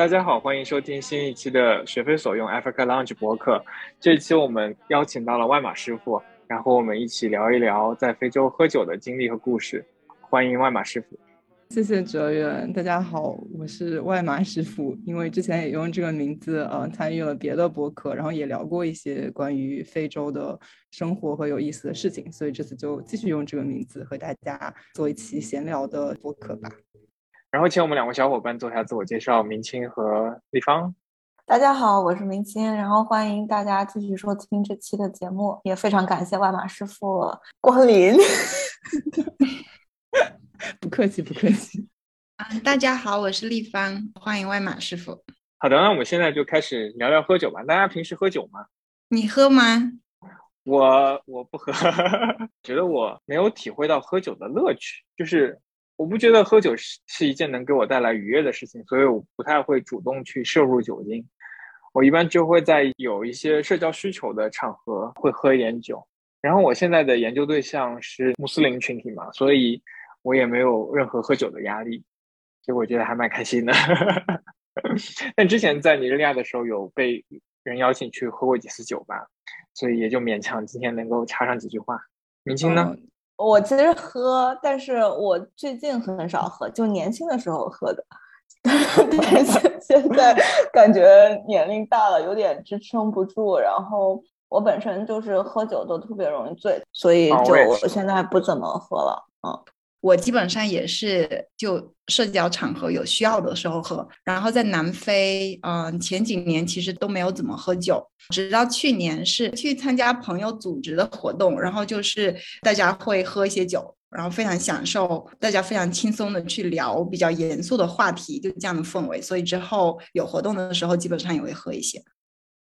大家好，欢迎收听新一期的学非所用 Africa Lounge 博客。这期我们邀请到了外马师傅，然后我们一起聊一聊在非洲喝酒的经历和故事。欢迎外马师傅。谢谢哲远，大家好，我是外马师傅。因为之前也用这个名字，呃，参与了别的博客，然后也聊过一些关于非洲的生活和有意思的事情，所以这次就继续用这个名字和大家做一期闲聊的博客吧。然后请我们两位小伙伴做一下自我介绍，明清和立方。大家好，我是明清，然后欢迎大家继续收听这期的节目，也非常感谢外马师傅光临。不客气，不客气。啊，大家好，我是立方，欢迎外马师傅。好的，那我们现在就开始聊聊喝酒吧。大家平时喝酒吗？你喝吗？我我不喝，觉得我没有体会到喝酒的乐趣。就是我不觉得喝酒是是一件能给我带来愉悦的事情，所以我不太会主动去摄入酒精。我一般就会在有一些社交需求的场合会喝一点酒。然后我现在的研究对象是穆斯林群体嘛，所以。我也没有任何喝酒的压力，所以我觉得还蛮开心的。但之前在尼日利亚的时候，有被人邀请去喝过几次酒吧，所以也就勉强今天能够插上几句话。明清呢？我其实喝，但是我最近很少喝，就年轻的时候喝的。但是现在感觉年龄大了，有点支撑不住。然后我本身就是喝酒都特别容易醉，所以就现在不怎么喝了。嗯。我基本上也是就社交场合有需要的时候喝，然后在南非，嗯，前几年其实都没有怎么喝酒，直到去年是去参加朋友组织的活动，然后就是大家会喝一些酒，然后非常享受，大家非常轻松的去聊比较严肃的话题，就这样的氛围，所以之后有活动的时候基本上也会喝一些。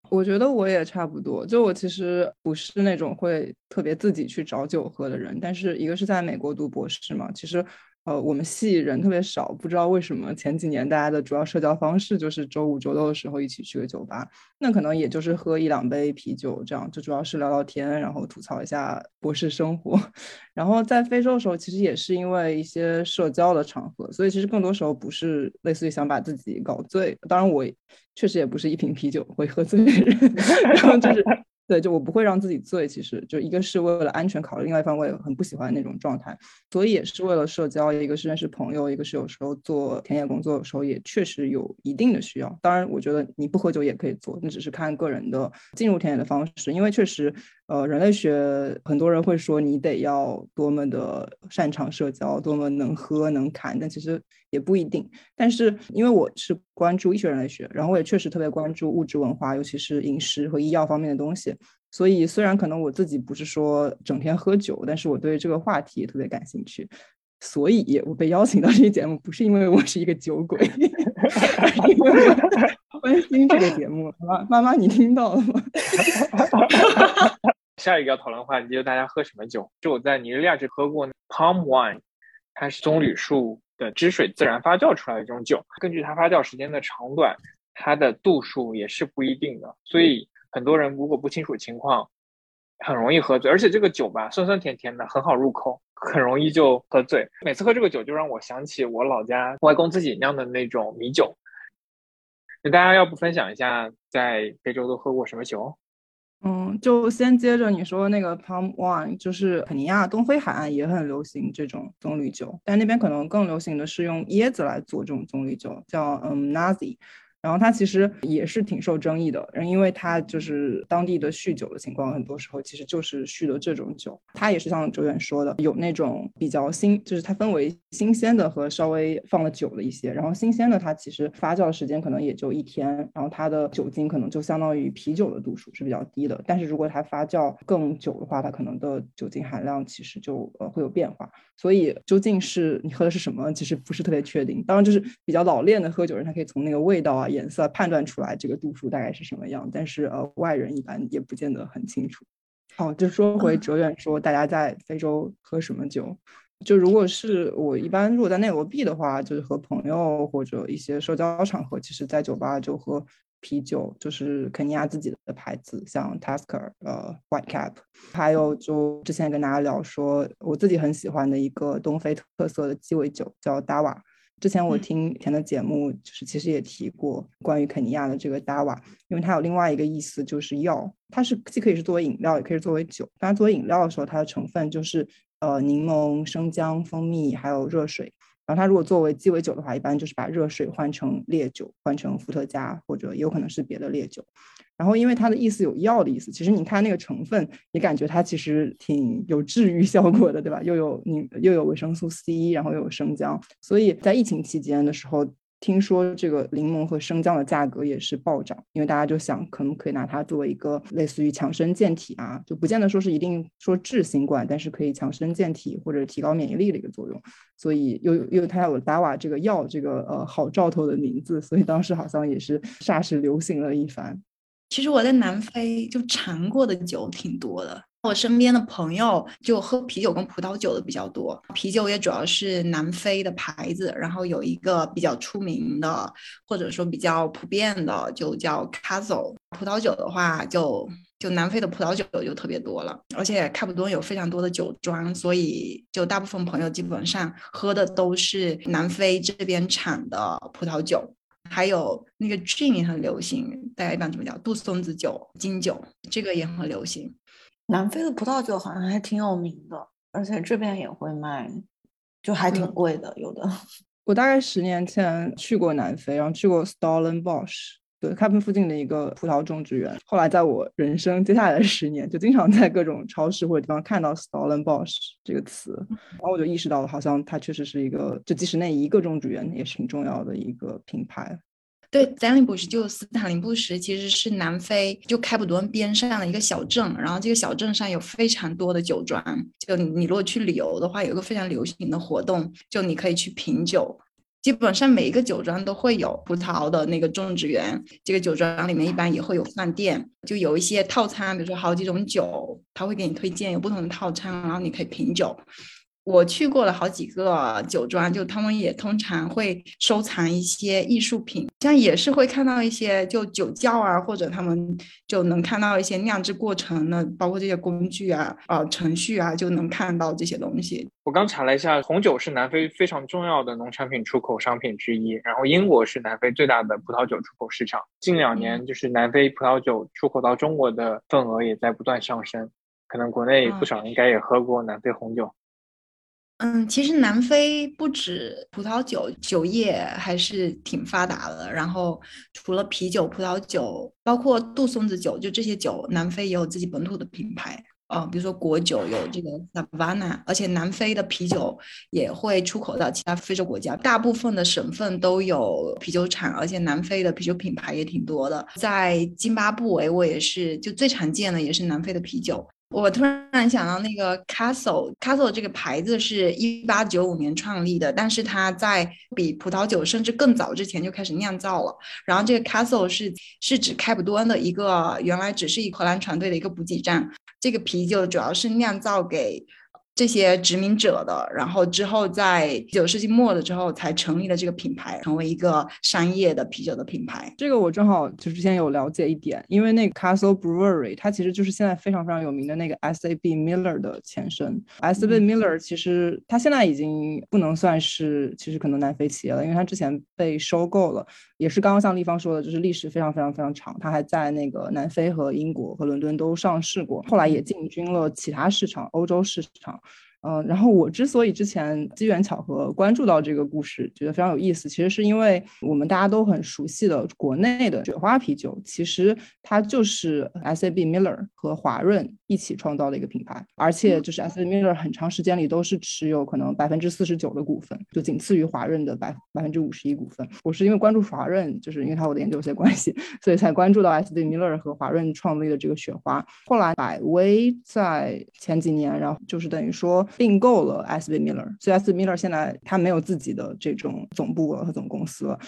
我觉得我也差不多，就我其实不是那种会特别自己去找酒喝的人，但是一个是在美国读博士嘛，其实。呃，我们系人特别少，不知道为什么前几年大家的主要社交方式就是周五、周六的时候一起去个酒吧，那可能也就是喝一两杯啤酒这样，就主要是聊聊天，然后吐槽一下博士生活。然后在非洲的时候，其实也是因为一些社交的场合，所以其实更多时候不是类似于想把自己搞醉。当然，我确实也不是一瓶啤酒会喝醉的人，然后就是。对，就我不会让自己醉，其实就一个是为了安全考虑，另外一方面我也很不喜欢那种状态，所以也是为了社交，一个是认识朋友，一个是有时候做田野工作的时候也确实有一定的需要。当然，我觉得你不喝酒也可以做，那只是看个人的进入田野的方式，因为确实。呃，人类学很多人会说你得要多么的擅长社交，多么能喝能侃，但其实也不一定。但是因为我是关注医学人类学，然后我也确实特别关注物质文化，尤其是饮食和医药方面的东西。所以虽然可能我自己不是说整天喝酒，但是我对这个话题也特别感兴趣。所以我被邀请到这个节目，不是因为我是一个酒鬼，因为我关心这个节目。妈妈妈，你听到了吗？下一个要讨论的话题就是大家喝什么酒。就我在尼日利亚只喝过 palm wine，它是棕榈树的汁水自然发酵出来的这种酒。根据它发酵时间的长短，它的度数也是不一定的。所以很多人如果不清楚情况，很容易喝醉。而且这个酒吧酸酸甜甜的，很好入口，很容易就喝醉。每次喝这个酒，就让我想起我老家外公自己酿的那种米酒。那大家要不分享一下在非洲都喝过什么酒？嗯，就先接着你说那个 Palm Wine，就是肯尼亚东非海岸也很流行这种棕榈酒，但那边可能更流行的是用椰子来做这种棕榈酒，叫嗯 Nazi。然后它其实也是挺受争议的，因为它就是当地的酗酒的情况，很多时候其实就是酗的这种酒。它也是像周远说的，有那种比较新，就是它分为新鲜的和稍微放了久的一些。然后新鲜的它其实发酵的时间可能也就一天，然后它的酒精可能就相当于啤酒的度数是比较低的。但是如果它发酵更久的话，它可能的酒精含量其实就呃会有变化。所以究竟是你喝的是什么，其实不是特别确定。当然就是比较老练的喝酒人，他可以从那个味道啊。颜色判断出来这个度数大概是什么样，但是呃外人一般也不见得很清楚。好，就说回哲远说，大家在非洲喝什么酒？就如果是我一般如果在内罗毕的话，就是和朋友或者一些社交场合，其实在酒吧就喝啤酒，就是肯尼亚自己的牌子，像 Tasker、呃 White Cap，还有就之前跟大家聊说，我自己很喜欢的一个东非特色的鸡尾酒叫 Dawa。之前我听以前的节目，就是其实也提过关于肯尼亚的这个 Dawa，因为它有另外一个意思就是药，它是既可以是作为饮料，也可以作为酒。当然作为饮料的时候，它的成分就是呃柠檬、生姜、蜂蜜还有热水。然后它如果作为鸡尾酒的话，一般就是把热水换成烈酒，换成伏特加或者有可能是别的烈酒。然后因为它的意思有药的意思，其实你看那个成分，你感觉它其实挺有治愈效果的，对吧？又有你又有维生素 C，然后又有生姜，所以在疫情期间的时候。听说这个柠檬和生姜的价格也是暴涨，因为大家就想可能可以拿它作为一个类似于强身健体啊，就不见得说是一定说治新冠，但是可以强身健体或者提高免疫力的一个作用。所以又又它有达瓦这个药这个呃好兆头的名字，所以当时好像也是霎时流行了一番。其实我在南非就尝过的酒挺多的。我身边的朋友就喝啤酒跟葡萄酒的比较多，啤酒也主要是南非的牌子，然后有一个比较出名的或者说比较普遍的就叫 Castle。葡萄酒的话，就就南非的葡萄酒就特别多了，而且开普敦有非常多的酒庄，所以就大部分朋友基本上喝的都是南非这边产的葡萄酒。还有那个 gin 也很流行，大家一般怎么叫杜松子酒、金酒，这个也很流行。南非的葡萄酒好像还挺有名的，而且这边也会卖，就还挺贵的。有的，我大概十年前去过南非，然后去过 Stellenbosch，对，开普附近的一个葡萄种植园。后来在我人生接下来的十年，就经常在各种超市或者地方看到 Stellenbosch 这个词，然后我就意识到了，好像它确实是一个，就即使那一个种植园也是挺重要的一个品牌。对，斯林布什就斯坦林布什其实是南非就开普敦边上的一个小镇，然后这个小镇上有非常多的酒庄。就你如果去旅游的话，有一个非常流行的活动，就你可以去品酒。基本上每一个酒庄都会有葡萄的那个种植园，这个酒庄里面一般也会有饭店，就有一些套餐，比如说好几种酒，他会给你推荐有不同的套餐，然后你可以品酒。我去过了好几个酒庄，就他们也通常会收藏一些艺术品，像也是会看到一些就酒窖啊，或者他们就能看到一些酿制过程呢，包括这些工具啊、啊程序啊，就能看到这些东西。我刚查了一下，红酒是南非非常重要的农产品出口商品之一，然后英国是南非最大的葡萄酒出口市场。近两年，就是南非葡萄酒出口到中国的份额也在不断上升，可能国内不少应该也喝过南非红酒。嗯，其实南非不止葡萄酒，酒业还是挺发达的。然后除了啤酒、葡萄酒，包括杜松子酒，就这些酒，南非也有自己本土的品牌。啊，比如说果酒有这个 Savanna，而且南非的啤酒也会出口到其他非洲国家，大部分的省份都有啤酒厂，而且南非的啤酒品牌也挺多的。在津巴布韦，我也是就最常见的也是南非的啤酒。我突然想到，那个 Castle，Castle 这个牌子是一八九五年创立的，但是它在比葡萄酒甚至更早之前就开始酿造了。然后这个 Castle 是是指开普敦的一个原来只是一荷兰船队的一个补给站。这个啤酒主要是酿造给。这些殖民者的，然后之后在九世纪末的之后才成立了这个品牌，成为一个商业的啤酒的品牌。这个我正好就之前有了解一点，因为那个 Castle Brewery 它其实就是现在非常非常有名的那个 S A B Miller 的前身。S A B Miller 其实它现在已经不能算是其实可能南非企业了，因为它之前被收购了，也是刚刚像立方说的，就是历史非常非常非常长，它还在那个南非和英国和伦敦都上市过，后来也进军了其他市场，欧洲市场。嗯，然后我之所以之前机缘巧合关注到这个故事，觉得非常有意思，其实是因为我们大家都很熟悉的国内的雪花啤酒，其实它就是 S A B Miller 和华润一起创造的一个品牌，而且就是 S A B Miller 很长时间里都是持有可能百分之四十九的股份，就仅次于华润的百百分之五十一股份。我是因为关注华润，就是因为它我的研究有些关系，所以才关注到 S A B Miller 和华润创立的这个雪花。后来百威在前几年，然后就是等于说。并购了 S. V. Miller，所以 S. V. Miller 现在他没有自己的这种总部和总公司了。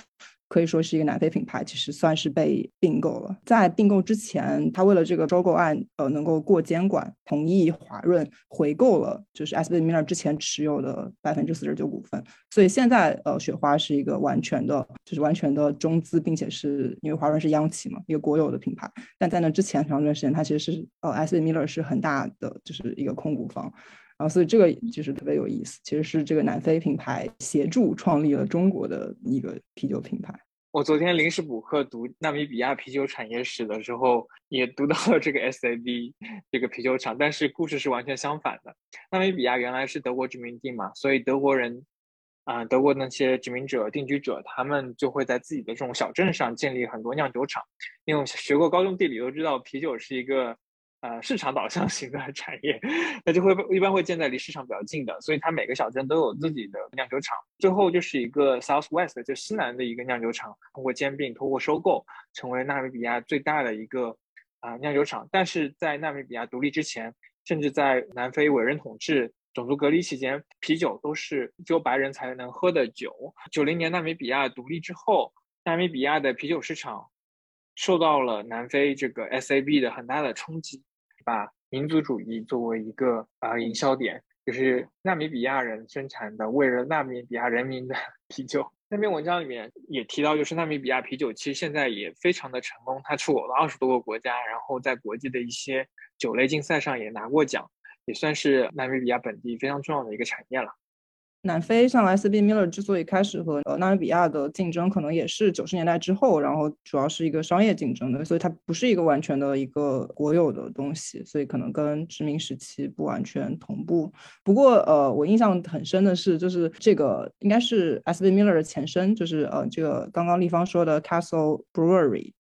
可以说是一个南非品牌，其实算是被并购了。在并购之前，他为了这个收购案，呃，能够过监管，同意华润回购了就是 S B Miller 之前持有的百分之四十九股份。所以现在，呃，雪花是一个完全的，就是完全的中资，并且是因为华润是央企嘛，一个国有的品牌。但在那之前长一段时间，它其实是呃 S B Miller 是很大的，就是一个控股方。然后，所以这个就是特别有意思。其实是这个南非品牌协助创立了中国的一个啤酒品牌。我昨天临时补课读纳米比亚啤酒产业史的时候，也读到了这个 SAB 这个啤酒厂，但是故事是完全相反的。纳米比亚原来是德国殖民地嘛，所以德国人啊，德国那些殖民者、定居者，他们就会在自己的这种小镇上建立很多酿酒厂。因为学过高中地理都知道，啤酒是一个。呃，市场导向型的产业，那就会一般会建在离市场比较近的，所以它每个小镇都有自己的酿酒厂。最后就是一个 South West，就西南的一个酿酒厂，通过兼并、通过收购，成为纳米比亚最大的一个啊酿酒厂。但是在纳米比亚独立之前，甚至在南非委任统治、种族隔离期间，啤酒都是只有白人才能喝的酒。九零年纳米比亚独立之后，纳米比亚的啤酒市场受到了南非这个 SAB 的很大的冲击。把民族主义作为一个啊营销点，就是纳米比亚人生产的为了纳米比亚人民的 啤酒。那篇文章里面也提到，就是纳米比亚啤酒其实现在也非常的成功，它出口了二十多个国家，然后在国际的一些酒类竞赛上也拿过奖，也算是纳米比亚本地非常重要的一个产业了。南非像 SB Miller 之所以开始和呃纳米比亚的竞争，可能也是九十年代之后，然后主要是一个商业竞争的，所以它不是一个完全的一个国有的东西，所以可能跟殖民时期不完全同步。不过呃，我印象很深的是，就是这个应该是 SB Miller 的前身，就是呃这个刚刚立方说的 Castle Brewery，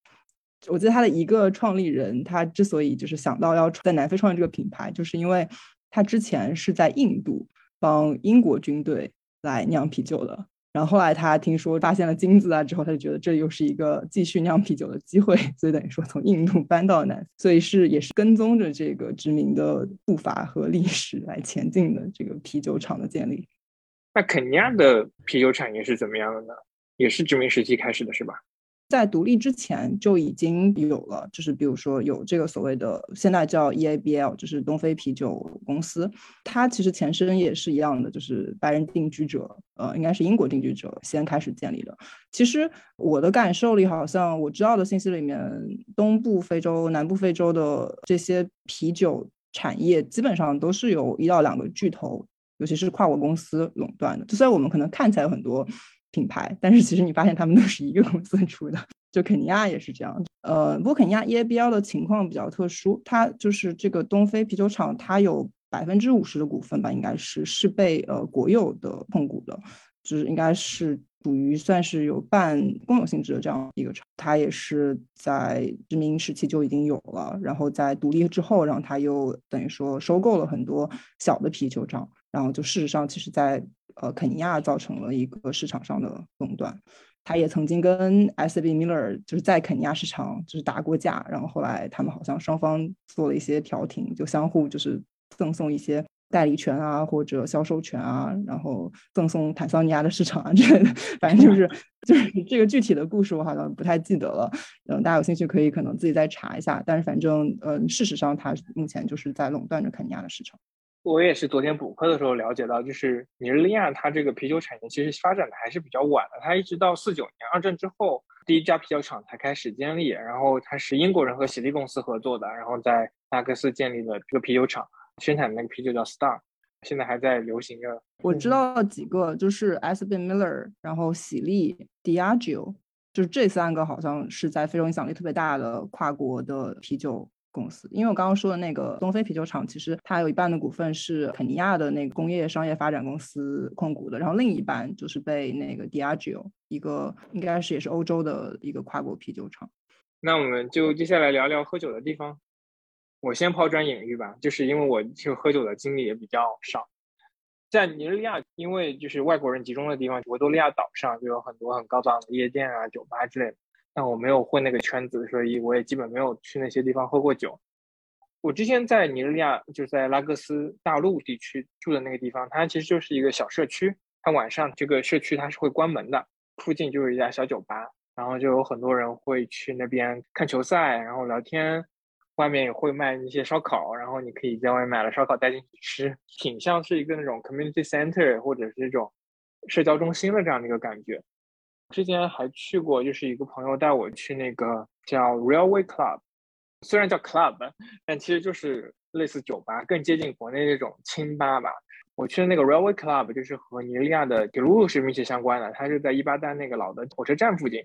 我记得他的一个创立人，他之所以就是想到要在南非创立这个品牌，就是因为他之前是在印度。帮英国军队来酿啤酒的，然后后来他听说发现了金子啊之后，他就觉得这又是一个继续酿啤酒的机会，所以等于说从印度搬到南，所以是也是跟踪着这个殖民的步伐和历史来前进的这个啤酒厂的建立。那肯尼亚的啤酒产业是怎么样的呢？也是殖民时期开始的，是吧？在独立之前就已经有了，就是比如说有这个所谓的现在叫 EABL，就是东非啤酒公司，它其实前身也是一样的，就是白人定居者，呃，应该是英国定居者先开始建立的。其实我的感受里，好像我知道的信息里面，东部非洲、南部非洲的这些啤酒产业基本上都是由一到两个巨头，尤其是跨国公司垄断的。就虽然我们可能看起来有很多。品牌，但是其实你发现他们都是一个公司出的，就肯尼亚也是这样。呃，不过肯尼亚 EABL 的情况比较特殊，它就是这个东非啤酒厂，它有百分之五十的股份吧，应该是是被呃国有的控股的，就是应该是属于算是有半公有性质的这样一个厂。它也是在殖民时期就已经有了，然后在独立之后，然后它又等于说收购了很多小的啤酒厂，然后就事实上其实在。呃，肯尼亚造成了一个市场上的垄断，他也曾经跟 S B Miller 就是在肯尼亚市场就是打过架，然后后来他们好像双方做了一些调停，就相互就是赠送一些代理权啊或者销售权啊，然后赠送坦桑尼亚的市场啊之类的，反正就是就是这个具体的故事我好像不太记得了，嗯，大家有兴趣可以可能自己再查一下，但是反正嗯，事实上它目前就是在垄断着肯尼亚的市场。我也是昨天补课的时候了解到，就是尼日利亚它这个啤酒产业其实发展的还是比较晚的，它一直到四九年二战之后，第一家啤酒厂才开始建立，然后它是英国人和喜力公司合作的，然后在拉各斯建立的这个啤酒厂，生产的那个啤酒叫 Star，现在还在流行着。我知道几个，就是 S. B. Miller，然后喜力、Diageo，就是这三个好像是在非洲影响力特别大的跨国的啤酒。公司，因为我刚刚说的那个东非啤酒厂，其实它有一半的股份是肯尼亚的那个工业商业发展公司控股的，然后另一半就是被那个 Diageo 一个应该是也是欧洲的一个跨国啤酒厂。那我们就接下来聊聊喝酒的地方。我先抛砖引玉吧，就是因为我就喝酒的经历也比较少，在尼日利亚，因为就是外国人集中的地方，维多利亚岛上就有很多很高档的夜店啊、酒吧之类的。但我没有混那个圈子，所以我也基本没有去那些地方喝过酒。我之前在尼日利亚，就是在拉各斯大陆地区住的那个地方，它其实就是一个小社区。它晚上这个社区它是会关门的，附近就是一家小酒吧，然后就有很多人会去那边看球赛，然后聊天。外面也会卖一些烧烤，然后你可以在外面买了烧烤带进去吃，挺像是一个那种 community center 或者是这种社交中心的这样的一个感觉。之前还去过，就是一个朋友带我去那个叫 Railway Club，虽然叫 club，但其实就是类似酒吧，更接近国内那种清吧吧。我去的那个 Railway Club 就是和尼日利亚的铁路是密切相关的，它是在伊巴丹那个老的火车站附近。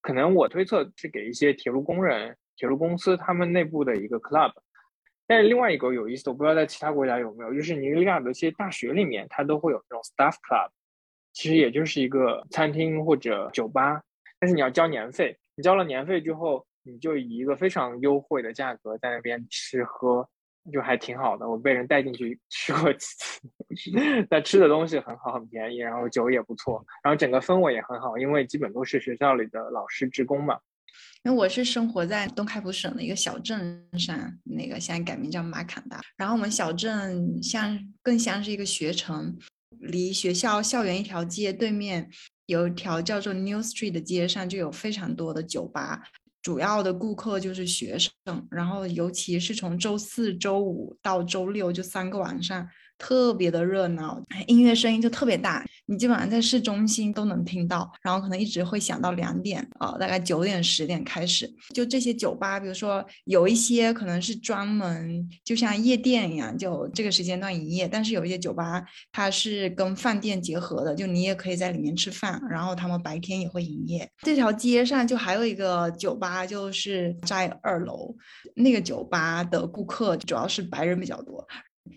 可能我推测是给一些铁路工人。铁路公司他们内部的一个 club，但是另外一个有意思，我不知道在其他国家有没有，就是尼日利亚的一些大学里面，它都会有这种 staff club，其实也就是一个餐厅或者酒吧，但是你要交年费，你交了年费之后，你就以一个非常优惠的价格在那边吃喝，就还挺好的。我被人带进去 吃过几次，但吃的东西很好，很便宜，然后酒也不错，然后整个氛围也很好，因为基本都是学校里的老师职工嘛。因为我是生活在东开普省的一个小镇上，那个现在改名叫马坎达。然后我们小镇像更像是一个学城，离学校校园一条街对面有一条叫做 New Street 的街上就有非常多的酒吧，主要的顾客就是学生。然后尤其是从周四周五到周六就三个晚上。特别的热闹，音乐声音就特别大，你基本上在市中心都能听到，然后可能一直会响到两点啊，大概九点十点开始。就这些酒吧，比如说有一些可能是专门就像夜店一样，就这个时间段营业，但是有一些酒吧它是跟饭店结合的，就你也可以在里面吃饭，然后他们白天也会营业。这条街上就还有一个酒吧，就是在二楼，那个酒吧的顾客主要是白人比较多。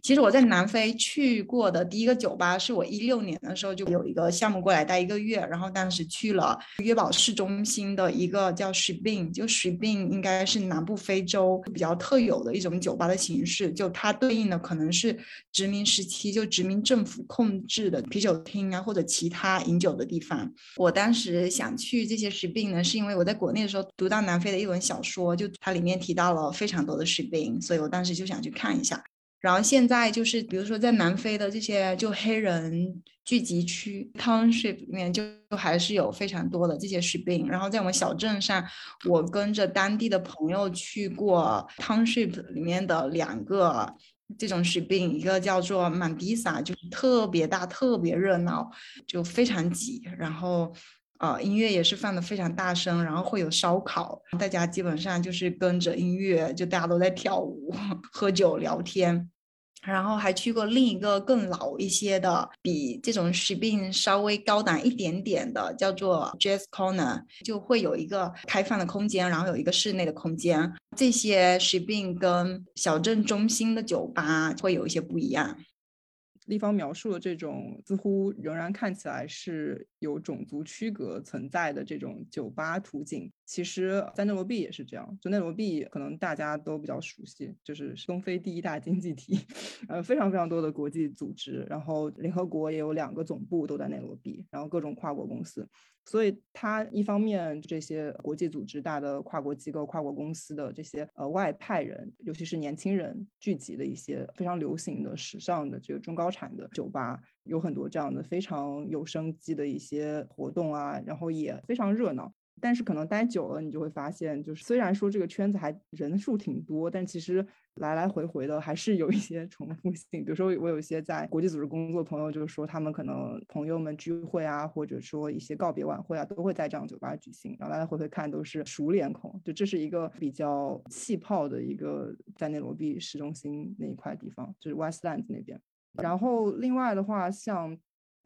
其实我在南非去过的第一个酒吧，是我一六年的时候就有一个项目过来待一个月，然后当时去了约堡市中心的一个叫 s h i b i n 就 s h i b i n 应该是南部非洲比较特有的一种酒吧的形式，就它对应的可能是殖民时期就殖民政府控制的啤酒厅啊或者其他饮酒的地方。我当时想去这些 s h i b i n 呢，是因为我在国内的时候读到南非的一本小说，就它里面提到了非常多的 s h i b i n 所以我当时就想去看一下。然后现在就是，比如说在南非的这些就黑人聚集区 township 里面，就还是有非常多的这些士兵。然后在我们小镇上，我跟着当地的朋友去过 township 里面的两个这种士兵，一个叫做曼迪萨，就是特别大、特别热闹，就非常挤。然后，呃，音乐也是放的非常大声，然后会有烧烤，大家基本上就是跟着音乐，就大家都在跳舞、喝酒、聊天。然后还去过另一个更老一些的，比这种 s h i b i n 稍微高档一点点的，叫做 Jazz Corner，就会有一个开放的空间，然后有一个室内的空间。这些 s h i b i n 跟小镇中心的酒吧会有一些不一样。立方描述了这种似乎仍然看起来是有种族区隔存在的这种酒吧图景，其实，在内罗毕也是这样。就内罗毕，可能大家都比较熟悉，就是东非第一大经济体，呃，非常非常多的国际组织，然后联合国也有两个总部都在内罗毕，然后各种跨国公司。所以，它一方面这些国际组织、大的跨国机构、跨国公司的这些呃外派人，尤其是年轻人聚集的一些非常流行的、时尚的这个中高产的酒吧，有很多这样的非常有生机的一些活动啊，然后也非常热闹。但是可能待久了，你就会发现，就是虽然说这个圈子还人数挺多，但其实来来回回的还是有一些重复性。比如说，我有一些在国际组织工作的朋友，就是说他们可能朋友们聚会啊，或者说一些告别晚会啊，都会在这样酒吧举行。然后来来回回看都是熟脸孔，就这是一个比较气泡的一个在内罗毕市中心那一块地方，就是 Westlands 那边。然后另外的话，像。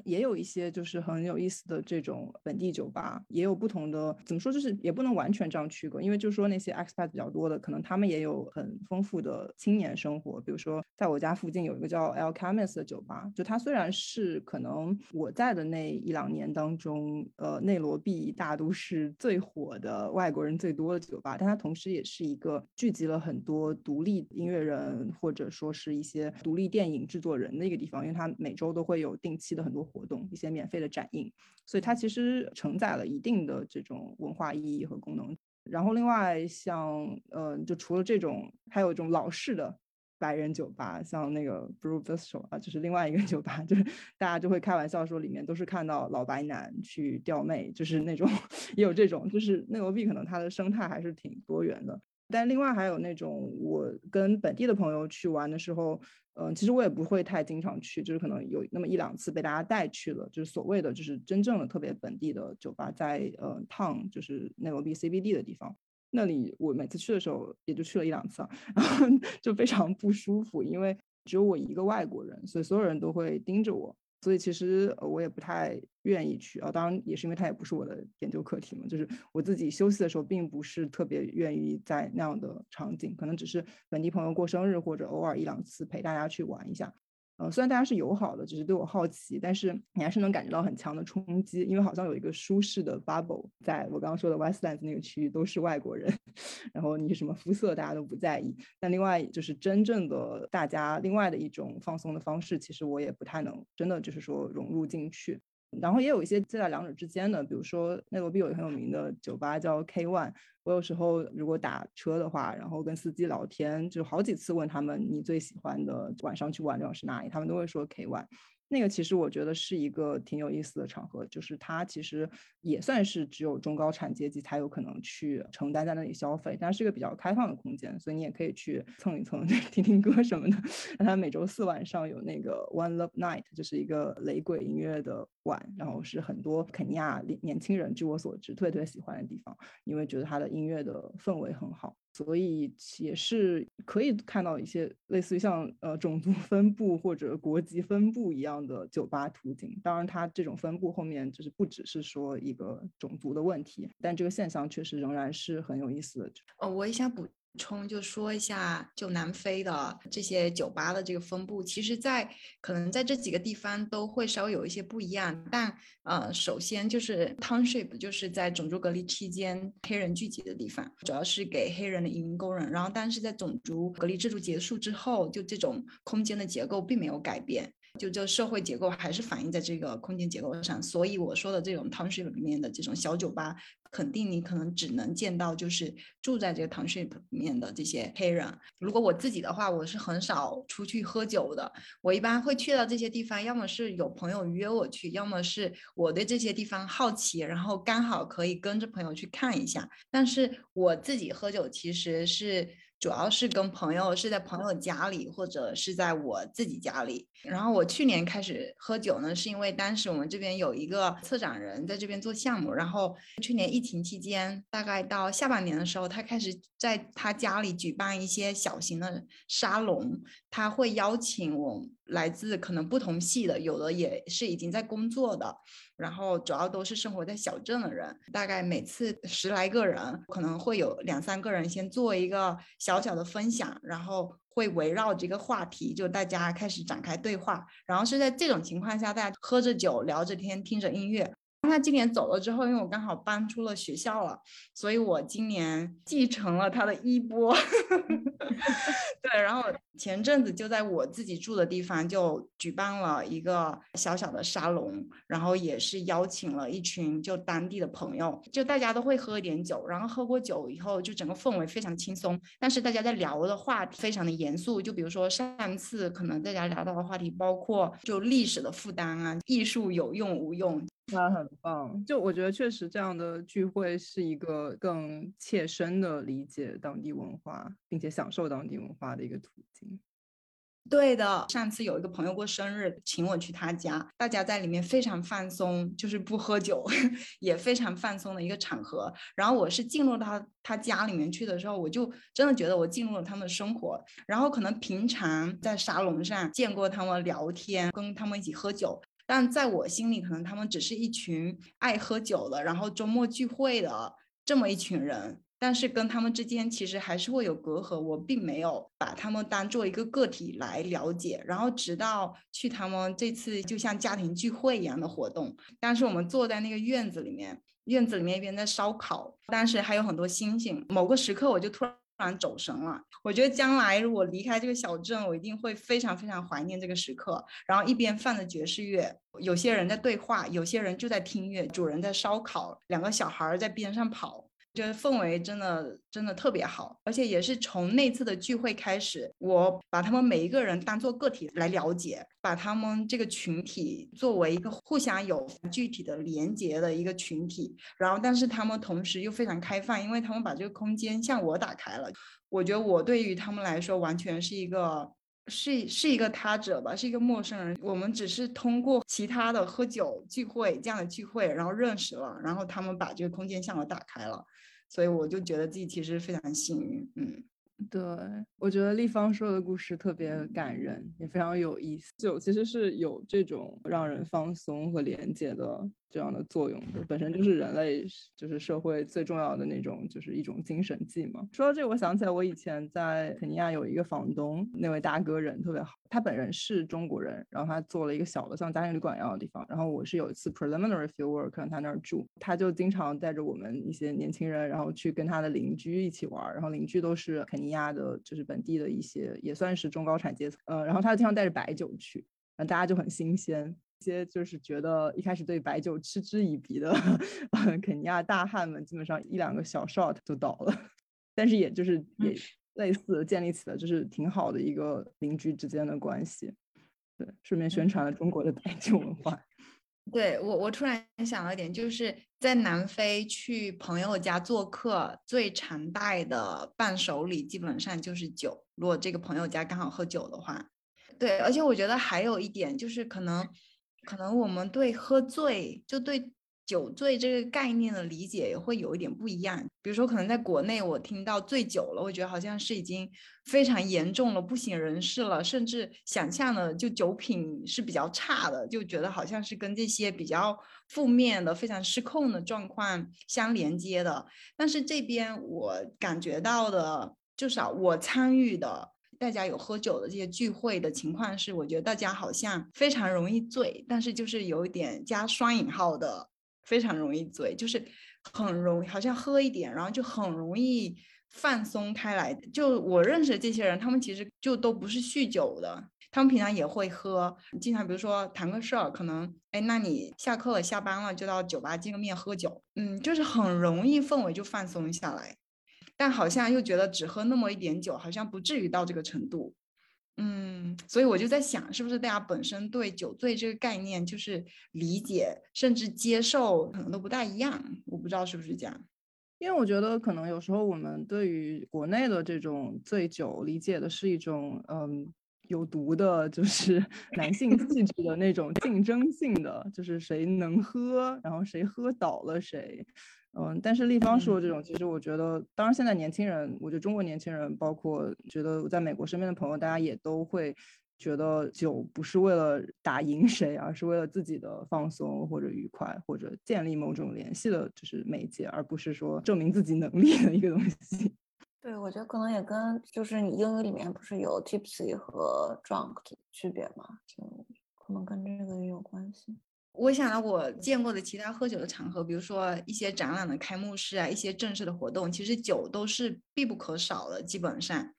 也有一些就是很有意思的这种本地酒吧，也有不同的怎么说，就是也不能完全这样区隔，因为就是说那些 expat 比较多的，可能他们也有很丰富的青年生活。比如说，在我家附近有一个叫 El Camis 的酒吧，就它虽然是可能我在的那一两年当中，呃，内罗毕大都市最火的外国人最多的酒吧，但它同时也是一个聚集了很多独立音乐人或者说是一些独立电影制作人的一个地方，因为它每周都会有定期的很多。活动一些免费的展映，所以它其实承载了一定的这种文化意义和功能。然后另外像呃，就除了这种，还有一种老式的白人酒吧，像那个 Brew Bistro 啊，就是另外一个酒吧，就是大家就会开玩笑说里面都是看到老白男去钓妹，就是那种 也有这种，就是内罗毕可能它的生态还是挺多元的。但另外还有那种我跟本地的朋友去玩的时候，嗯，其实我也不会太经常去，就是可能有那么一两次被大家带去了，就是所谓的就是真正的特别本地的酒吧，在呃 Town 就是内罗毕 CBD 的地方。那里我每次去的时候也就去了一两次，然 后就非常不舒服，因为只有我一个外国人，所以所有人都会盯着我，所以其实我也不太愿意去啊。当然也是因为它也不是我的研究课题嘛，就是我自己休息的时候并不是特别愿意在那样的场景，可能只是本地朋友过生日或者偶尔一两次陪大家去玩一下。呃，虽然大家是友好的，只是对我好奇，但是你还是能感觉到很强的冲击，因为好像有一个舒适的 bubble，在我刚刚说的 Westlands 那个区域都是外国人，然后你什么肤色大家都不在意。但另外就是真正的大家另外的一种放松的方式，其实我也不太能真的就是说融入进去。然后也有一些介在两者之间的，比如说内罗毕有一个很有名的酒吧叫 K One，我有时候如果打车的话，然后跟司机聊天，就好几次问他们你最喜欢的晚上去玩的地方是哪里，他们都会说 K One。那个其实我觉得是一个挺有意思的场合，就是它其实也算是只有中高产阶级才有可能去承担在那里消费，但是一个比较开放的空间，所以你也可以去蹭一蹭、听听歌什么的。它每周四晚上有那个 One Love Night，就是一个雷鬼音乐的晚，然后是很多肯尼亚年轻人，据我所知，特别特别喜欢的地方，因为觉得它的音乐的氛围很好。所以也是可以看到一些类似于像呃种族 分布或者国籍分布一样的酒吧图景。当然，它这种分布后面就是不只是说一个种族的问题，但这个现象确实仍然是很有意思的。哦，我也想补。充就说一下，就南非的这些酒吧的这个分布，其实，在可能在这几个地方都会稍微有一些不一样。但呃，首先就是 township，就是在种族隔离期间黑人聚集的地方，主要是给黑人的移民工人。然后，但是在种族隔离制度结束之后，就这种空间的结构并没有改变。就这社会结构还是反映在这个空间结构上，所以我说的这种 township 里面的这种小酒吧，肯定你可能只能见到就是住在这个 township 里面的这些黑人。如果我自己的话，我是很少出去喝酒的，我一般会去到这些地方，要么是有朋友约我去，要么是我对这些地方好奇，然后刚好可以跟着朋友去看一下。但是我自己喝酒其实是。主要是跟朋友是在朋友家里，或者是在我自己家里。然后我去年开始喝酒呢，是因为当时我们这边有一个策展人在这边做项目。然后去年疫情期间，大概到下半年的时候，他开始在他家里举办一些小型的沙龙。他会邀请我来自可能不同系的，有的也是已经在工作的。然后主要都是生活在小镇的人，大概每次十来个人，可能会有两三个人先做一个小小的分享，然后会围绕这个话题，就大家开始展开对话。然后是在这种情况下，大家喝着酒，聊着天，听着音乐。他今年走了之后，因为我刚好搬出了学校了，所以我今年继承了他的衣钵。对，然后前阵子就在我自己住的地方就举办了一个小小的沙龙，然后也是邀请了一群就当地的朋友，就大家都会喝一点酒，然后喝过酒以后，就整个氛围非常轻松，但是大家在聊的话题非常的严肃，就比如说上次可能大家聊到的话题包括就历史的负担啊，艺术有用无用。那很棒，就我觉得确实这样的聚会是一个更切身的理解当地文化，并且享受当地文化的一个途径。对的，上次有一个朋友过生日，请我去他家，大家在里面非常放松，就是不喝酒，也非常放松的一个场合。然后我是进入到他家里面去的时候，我就真的觉得我进入了他们的生活。然后可能平常在沙龙上见过他们聊天，跟他们一起喝酒。但在我心里，可能他们只是一群爱喝酒的，然后周末聚会的这么一群人。但是跟他们之间其实还是会有隔阂，我并没有把他们当做一个个体来了解。然后直到去他们这次就像家庭聚会一样的活动，但是我们坐在那个院子里面，院子里面一边在烧烤，当时还有很多星星。某个时刻，我就突然走神了，我觉得将来如果离开这个小镇，我一定会非常非常怀念这个时刻。然后一边放着爵士乐，有些人在对话，有些人就在听乐，主人在烧烤，两个小孩在边上跑。觉得氛围真的真的特别好，而且也是从那次的聚会开始，我把他们每一个人当做个体来了解，把他们这个群体作为一个互相有具体的连接的一个群体，然后但是他们同时又非常开放，因为他们把这个空间向我打开了，我觉得我对于他们来说完全是一个。是是一个他者吧，是一个陌生人。我们只是通过其他的喝酒聚会这样的聚会，然后认识了，然后他们把这个空间向我打开了，所以我就觉得自己其实非常幸运。嗯，对，我觉得立方说的故事特别感人，也非常有意思。就其实是有这种让人放松和连接的。这样的作用，本身就是人类就是社会最重要的那种，就是一种精神剂嘛。说到这，我想起来我以前在肯尼亚有一个房东，那位大哥人特别好，他本人是中国人，然后他做了一个小的像家庭旅馆一样的地方。然后我是有一次 preliminary field work 在他那儿住，他就经常带着我们一些年轻人，然后去跟他的邻居一起玩，然后邻居都是肯尼亚的，就是本地的一些也算是中高产阶层，呃，然后他经常带着白酒去，然后大家就很新鲜。些就是觉得一开始对白酒嗤之以鼻的 肯尼亚大汉们，基本上一两个小 shot 就倒了，但是也就是也类似建立起了就是挺好的一个邻居之间的关系，对，顺便宣传了中国的白酒文化。对我，我突然想了一点，就是在南非去朋友家做客，最常带的伴手礼基本上就是酒。如果这个朋友家刚好喝酒的话，对，而且我觉得还有一点就是可能。可能我们对喝醉，就对酒醉这个概念的理解也会有一点不一样。比如说，可能在国内，我听到醉酒了，我觉得好像是已经非常严重了，不省人事了，甚至想象的就酒品是比较差的，就觉得好像是跟这些比较负面的、非常失控的状况相连接的。但是这边我感觉到的，至少我参与的。大家有喝酒的这些聚会的情况是，我觉得大家好像非常容易醉，但是就是有一点加双引号的非常容易醉，就是很容好像喝一点，然后就很容易放松开来。就我认识的这些人，他们其实就都不是酗酒的，他们平常也会喝，经常比如说谈个事儿，可能哎，那你下课了下班了就到酒吧见个面喝酒，嗯，就是很容易氛围就放松下来。但好像又觉得只喝那么一点酒，好像不至于到这个程度，嗯，所以我就在想，是不是大家本身对酒醉这个概念，就是理解甚至接受，可能都不大一样。我不知道是不是这样，因为我觉得可能有时候我们对于国内的这种醉酒理解的是一种，嗯，有毒的，就是 男性气质的那种竞争性的，就是谁能喝，然后谁喝倒了谁。嗯，但是立方说这种，其实我觉得，当然现在年轻人，我觉得中国年轻人，包括觉得我在美国身边的朋友，大家也都会觉得酒不是为了打赢谁，而是为了自己的放松或者愉快或者建立某种联系的，就是媒介，而不是说证明自己能力的一个东西。对，我觉得可能也跟就是你英语里面不是有 tipsy 和 drunk 的区别吗？就可能跟这个也有关系。我想到我见过的其他喝酒的场合，比如说一些展览的开幕式啊，一些正式的活动，其实酒都是必不可少的，基本上。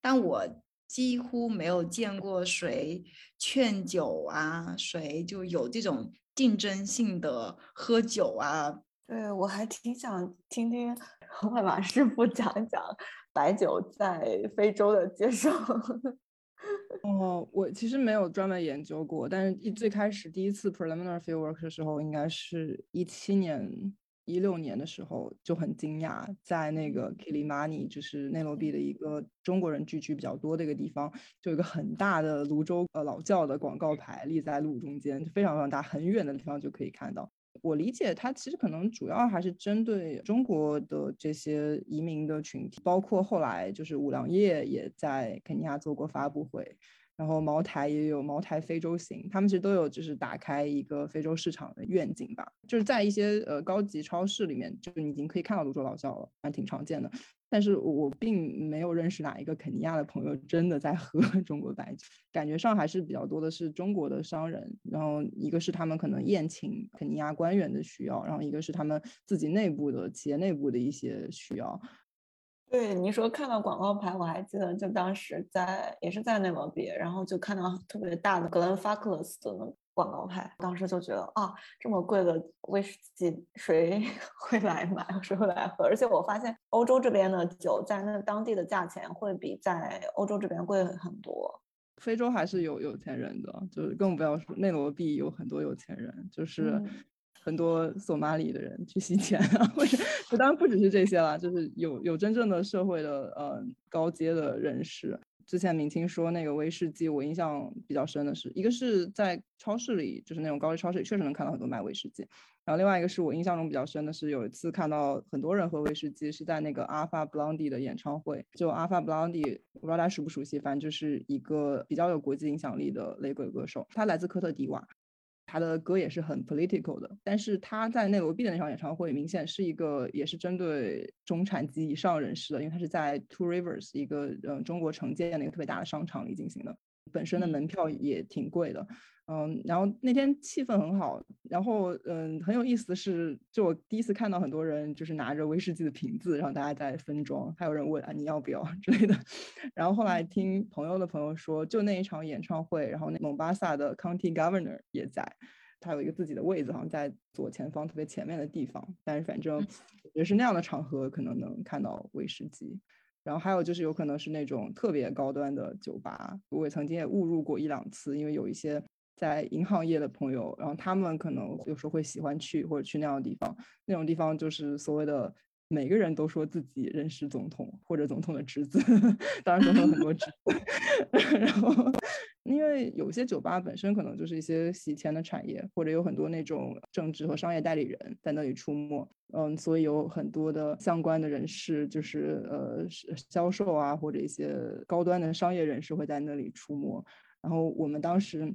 但我几乎没有见过谁劝酒啊，谁就有这种竞争性的喝酒啊。对我还挺想听听万马师傅讲讲白酒在非洲的接受。哦，我其实没有专门研究过，但是一最开始第一次 preliminary field work 的时候，应该是一七年、一六年的时候，就很惊讶，在那个 Kilimani，就是内罗毕的一个中国人聚居比较多的一个地方，就有一个很大的泸州呃老窖的广告牌立在路中间，就非常非常大，很远的地方就可以看到。我理解，它其实可能主要还是针对中国的这些移民的群体，包括后来就是五粮液也在肯尼亚做过发布会，然后茅台也有茅台非洲行，他们其实都有就是打开一个非洲市场的愿景吧，就是在一些呃高级超市里面，就你已经可以看到泸州老窖了，还挺常见的。但是我并没有认识哪一个肯尼亚的朋友真的在喝 中国白酒，感觉上还是比较多的是中国的商人，然后一个是他们可能宴请肯尼亚官员的需要，然后一个是他们自己内部的企业内部的一些需要。对你说看到广告牌，我还记得就当时在也是在内罗毕，然后就看到特别大的 Glenfarclas 的广告牌。当时就觉得啊，这么贵的威士忌，谁 会来买？谁会来喝？而且我发现欧洲这边的酒在那当地的价钱会比在欧洲这边贵很多。非洲还是有有钱人的，就是更不要说内罗毕有很多有钱人，就是很多索马里的人去洗钱啊，或者当然不只是这些了，就是有有真正的社会的呃高阶的人士。之前明清说那个威士忌，我印象比较深的是，一个是在超市里，就是那种高级超市里，确实能看到很多卖威士忌。然后另外一个是我印象中比较深的是，有一次看到很多人喝威士忌，是在那个 Alpha Blondy 的演唱会。就 Alpha Blondy，我不知道大家熟不熟悉，反正就是一个比较有国际影响力的雷鬼歌手，他来自科特迪瓦。他的歌也是很 political 的，但是他在内罗毕的那场演唱会，明显是一个也是针对中产及以上人士的，因为他是在 Two Rivers 一个呃中国城建的那个特别大的商场里进行的。本身的门票也挺贵的，嗯，然后那天气氛很好，然后嗯很有意思的是，就我第一次看到很多人就是拿着威士忌的瓶子，然后大家在分装，还有人问啊你要不要之类的，然后后来听朋友的朋友说，就那一场演唱会，然后那蒙巴萨的 County Governor 也在，他有一个自己的位子，好像在左前方特别前面的地方，但是反正也是那样的场合，可能能看到威士忌。然后还有就是有可能是那种特别高端的酒吧，我也曾经也误入过一两次，因为有一些在银行业的朋友，然后他们可能有时候会喜欢去或者去那样的地方，那种地方就是所谓的。每个人都说自己认识总统或者总统的侄子，当然总统很多侄子。然后，因为有些酒吧本身可能就是一些洗钱的产业，或者有很多那种政治和商业代理人在那里出没，嗯，所以有很多的相关的人士，就是呃销售啊，或者一些高端的商业人士会在那里出没。然后我们当时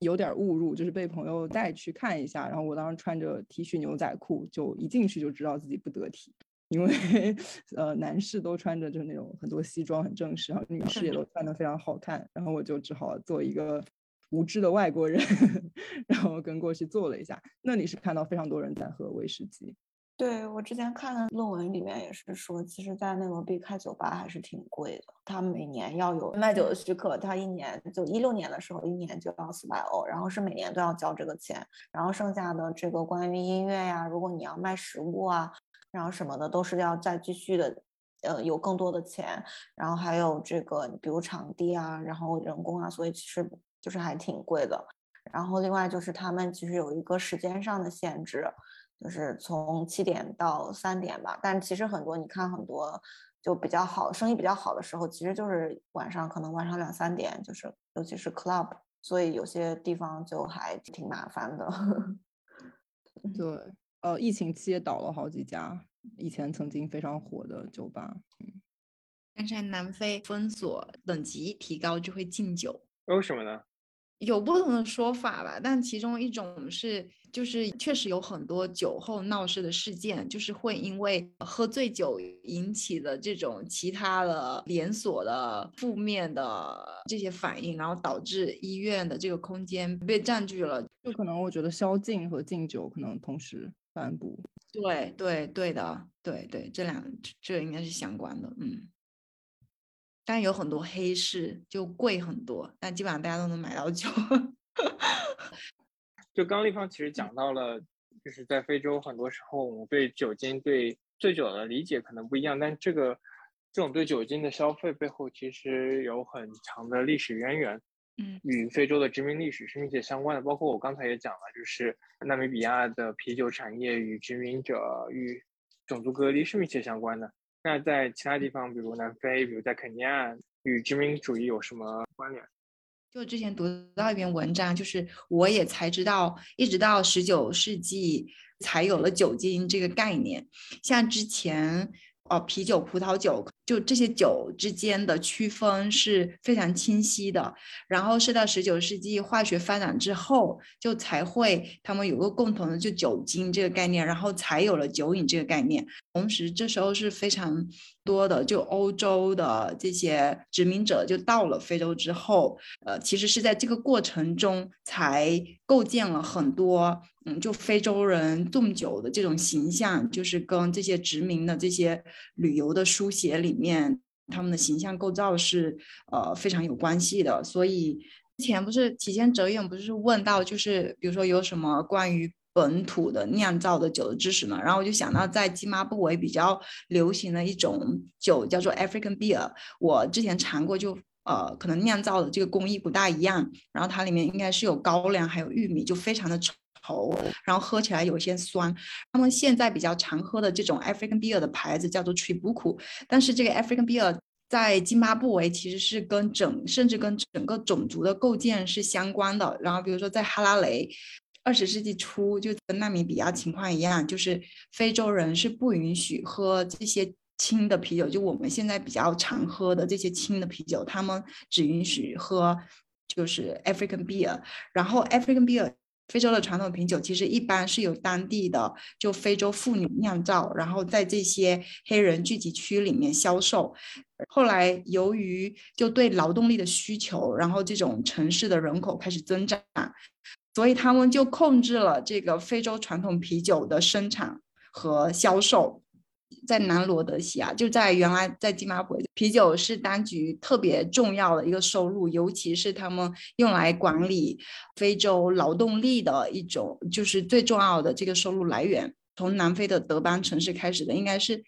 有点误入，就是被朋友带去看一下。然后我当时穿着 T 恤牛仔裤，就一进去就知道自己不得体。因为呃，男士都穿着就是那种很多西装很正式，然后女士也都穿的非常好看，然后我就只好做一个无知的外国人，然后跟过去坐了一下。那里是看到非常多人在喝威士忌。对我之前看的论文里面也是说，其实，在内罗毕开酒吧还是挺贵的。他每年要有卖酒的许可，他一年就一六年的时候，一年就要四百欧，然后是每年都要交这个钱。然后剩下的这个关于音乐呀，如果你要卖食物啊。然后什么的都是要再继续的，呃，有更多的钱，然后还有这个，比如场地啊，然后人工啊，所以其实就是还挺贵的。然后另外就是他们其实有一个时间上的限制，就是从七点到三点吧。但其实很多你看很多就比较好，生意比较好的时候，其实就是晚上可能晚上两三点，就是尤其是 club，所以有些地方就还挺麻烦的。对。呃，疫情期也倒了好几家以前曾经非常火的酒吧。嗯，但是南非封锁等级提高就会禁酒，为什么呢？有不同的说法吧，但其中一种是，就是确实有很多酒后闹事的事件，就是会因为喝醉酒引起的这种其他的连锁的负面的这些反应，然后导致医院的这个空间被占据了。就可能我觉得宵禁和禁酒可能同时。颁布，对对对的，对对，这两这应该是相关的，嗯。但有很多黑市就贵很多，但基本上大家都能买到酒。就刚立方其实讲到了，就是在非洲，很多时候我们对酒精、对醉酒的理解可能不一样，但这个这种对酒精的消费背后其实有很长的历史渊源。嗯，与非洲的殖民历史是密切相关的，包括我刚才也讲了，就是纳米比亚的啤酒产业与殖民者与种族隔离是密切相关的。那在其他地方，比如南非，比如在肯尼亚，与殖民主义有什么关联？就之前读到一篇文章，就是我也才知道，一直到十九世纪才有了酒精这个概念，像之前。哦，啤酒、葡萄酒，就这些酒之间的区分是非常清晰的。然后是到十九世纪化学发展之后，就才会他们有个共同的就酒精这个概念，然后才有了酒瘾这个概念。同时，这时候是非常多的，就欧洲的这些殖民者就到了非洲之后，呃，其实是在这个过程中才构建了很多。嗯，就非洲人纵酒的这种形象，就是跟这些殖民的这些旅游的书写里面，他们的形象构造是呃非常有关系的。所以之前不是提前哲远不是问到，就是比如说有什么关于本土的酿造的酒的知识嘛？然后我就想到在津巴布韦比较流行的一种酒叫做 African beer，我之前尝过，就呃可能酿造的这个工艺不大一样，然后它里面应该是有高粱还有玉米，就非常的头，然后喝起来有些酸。他们现在比较常喝的这种 African beer 的牌子叫做 Tribuku，但是这个 African beer。在津巴布韦其实是跟整，甚至跟整个种族的构建是相关的。然后比如说在哈拉雷，二十世纪初就跟纳米比亚情况一样，就是非洲人是不允许喝这些轻的啤酒，就我们现在比较常喝的这些轻的啤酒，他们只允许喝就是 African beer。然后 African beer。非洲的传统啤酒其实一般是由当地的就非洲妇女酿造，然后在这些黑人聚集区里面销售。后来由于就对劳动力的需求，然后这种城市的人口开始增长，所以他们就控制了这个非洲传统啤酒的生产和销售。在南罗德西亚，就在原来在津巴布韦，啤酒是当局特别重要的一个收入，尤其是他们用来管理非洲劳动力的一种，就是最重要的这个收入来源。从南非的德班城市开始的，应该是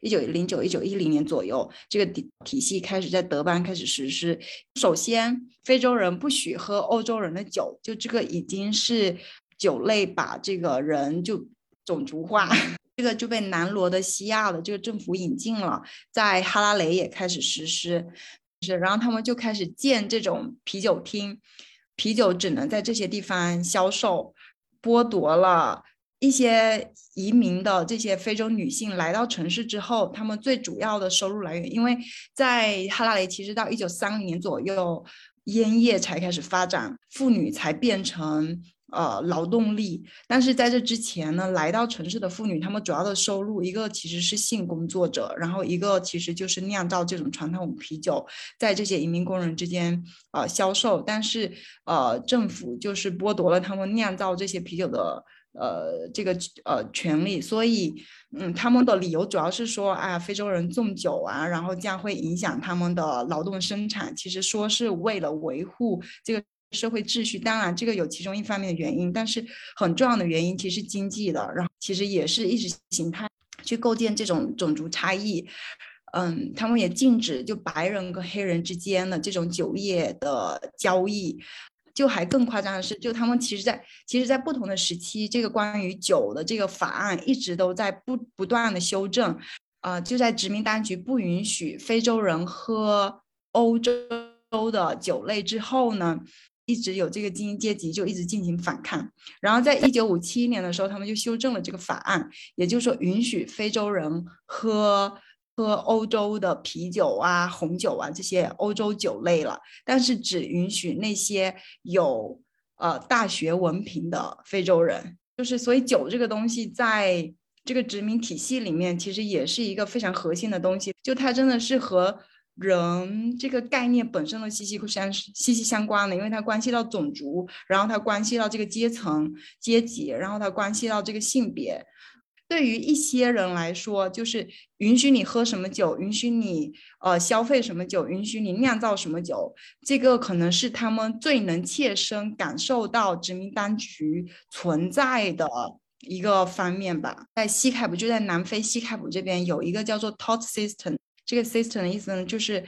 一九零九、一九一零年左右，这个体体系开始在德班开始实施。首先，非洲人不许喝欧洲人的酒，就这个已经是酒类把这个人就种族化。这个就被南罗的西亚的这个政府引进了，在哈拉雷也开始实施，是，然后他们就开始建这种啤酒厅，啤酒只能在这些地方销售，剥夺了一些移民的这些非洲女性来到城市之后，他们最主要的收入来源，因为在哈拉雷其实到一九三零年左右，烟叶才开始发展，妇女才变成。呃，劳动力，但是在这之前呢，来到城市的妇女，她们主要的收入一个其实是性工作者，然后一个其实就是酿造这种传统啤酒，在这些移民工人之间呃销售，但是呃政府就是剥夺了他们酿造这些啤酒的呃这个呃权利，所以嗯他们的理由主要是说啊非洲人纵酒啊，然后这样会影响他们的劳动生产，其实说是为了维护这个。社会秩序，当然这个有其中一方面的原因，但是很重要的原因其实经济的，然后其实也是意识形态去构建这种种族差异。嗯，他们也禁止就白人跟黑人之间的这种酒业的交易。就还更夸张的是，就他们其实在其实，在不同的时期，这个关于酒的这个法案一直都在不不断的修正。啊，就在殖民当局不允许非洲人喝欧洲的酒类之后呢？一直有这个精英阶级就一直进行反抗，然后在一九五七年的时候，他们就修正了这个法案，也就是说允许非洲人喝喝欧洲的啤酒啊、红酒啊这些欧洲酒类了，但是只允许那些有呃大学文凭的非洲人。就是所以酒这个东西在这个殖民体系里面，其实也是一个非常核心的东西，就它真的是和。人这个概念本身的息息相息息相关的，因为它关系到种族，然后它关系到这个阶层阶级，然后它关系到这个性别。对于一些人来说，就是允许你喝什么酒，允许你呃消费什么酒，允许你酿造什么酒，这个可能是他们最能切身感受到殖民当局存在的一个方面吧。在西开普，就在南非西开普这边有一个叫做 Tot System。这个 system 的意思呢，就是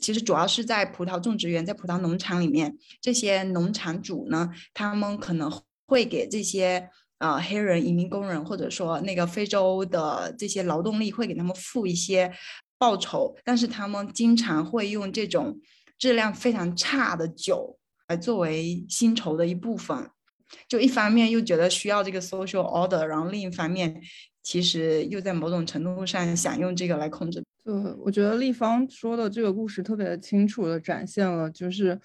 其实主要是在葡萄种植园，在葡萄农场里面，这些农场主呢，他们可能会给这些呃黑人移民工人，或者说那个非洲的这些劳动力，会给他们付一些报酬，但是他们经常会用这种质量非常差的酒来作为薪酬的一部分，就一方面又觉得需要这个 social order，然后另一方面其实又在某种程度上想用这个来控制。对，我觉得立方说的这个故事特别清楚的展现了，就是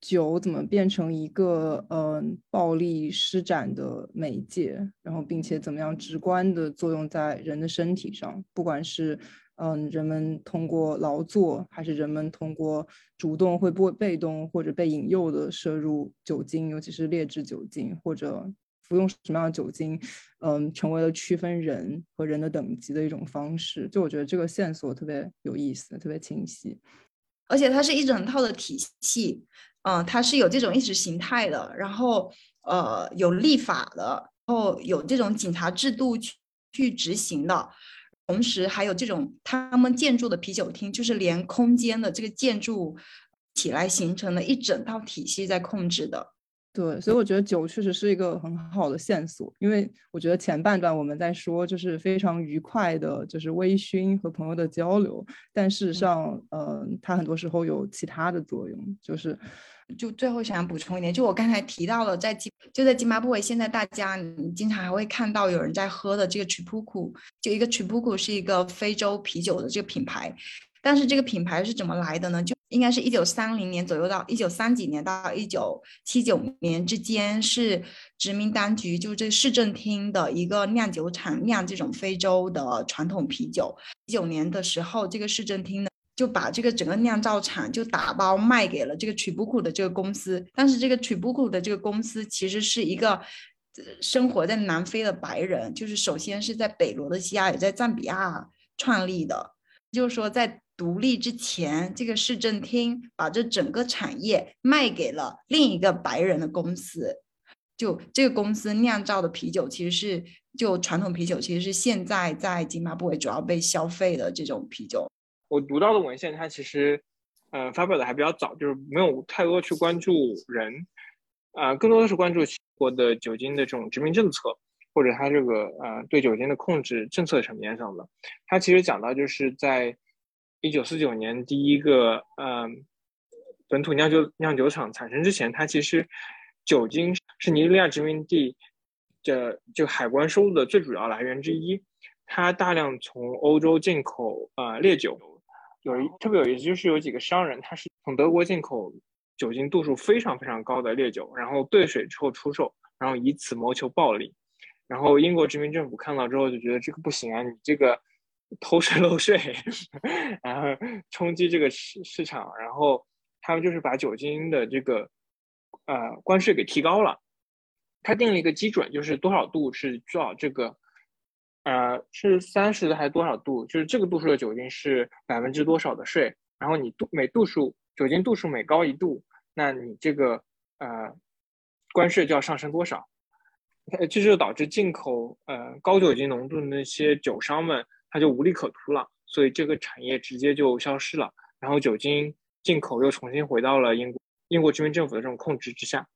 酒怎么变成一个嗯暴力施展的媒介，然后并且怎么样直观的作用在人的身体上，不管是嗯人们通过劳作，还是人们通过主动会不被动或者被引诱的摄入酒精，尤其是劣质酒精或者。服用什么样的酒精，嗯，成为了区分人和人的等级的一种方式。就我觉得这个线索特别有意思，特别清晰，而且它是一整套的体系。嗯，它是有这种意识形态的，然后呃有立法的，然后有这种警察制度去去执行的，同时还有这种他们建筑的啤酒厅，就是连空间的这个建筑起来形成了一整套体系在控制的。对，所以我觉得酒确实是一个很好的线索，因为我觉得前半段我们在说就是非常愉快的，就是微醺和朋友的交流，但事实上，呃，它很多时候有其他的作用，就是就最后想补充一点，就我刚才提到了，在吉就在津巴布韦，现在大家你经常还会看到有人在喝的这个 Tripuku，就一个 Tripuku 是一个非洲啤酒的这个品牌，但是这个品牌是怎么来的呢？就应该是一九三零年左右到一九三几年到一九七九年之间，是殖民当局就这市政厅的一个酿酒厂酿这种非洲的传统啤酒。一九年的时候，这个市政厅呢就把这个整个酿造厂就打包卖给了这个曲布库的这个公司。但是这个曲布库的这个公司其实是一个生活在南非的白人，就是首先是在北罗的西亚也在赞比亚创立的，就是说在。独立之前，这个市政厅把这整个产业卖给了另一个白人的公司，就这个公司酿造的啤酒其实是就传统啤酒，其实是现在在津巴布韦主要被消费的这种啤酒。我读到的文献，它其实呃发表的还比较早，就是没有太多去关注人，啊，更多的是关注国的酒精的这种殖民政策，或者它这个呃对酒精的控制政策层面上的。它其实讲到就是在。一九四九年，第一个嗯本土酿酒酿酒厂产生之前，它其实酒精是尼日利亚殖民地的就海关收入的最主要来源之一。它大量从欧洲进口呃烈酒，有一特别有意思，就是有几个商人，他是从德国进口酒精度数非常非常高的烈酒，然后兑水之后出售，然后以此谋求暴利。然后英国殖民政府看到之后就觉得这个不行啊，你这个。偷税漏税，然后冲击这个市市场，然后他们就是把酒精的这个呃关税给提高了。他定了一个基准，就是多少度是多少这个呃是三十还是多少度，就是这个度数的酒精是百分之多少的税。然后你度每度数酒精度数每高一度，那你这个呃关税就要上升多少。这就导致进口呃高酒精浓度的那些酒商们。它就无利可图了，所以这个产业直接就消失了。然后酒精进口又重新回到了英国英国殖民政府的这种控制之下。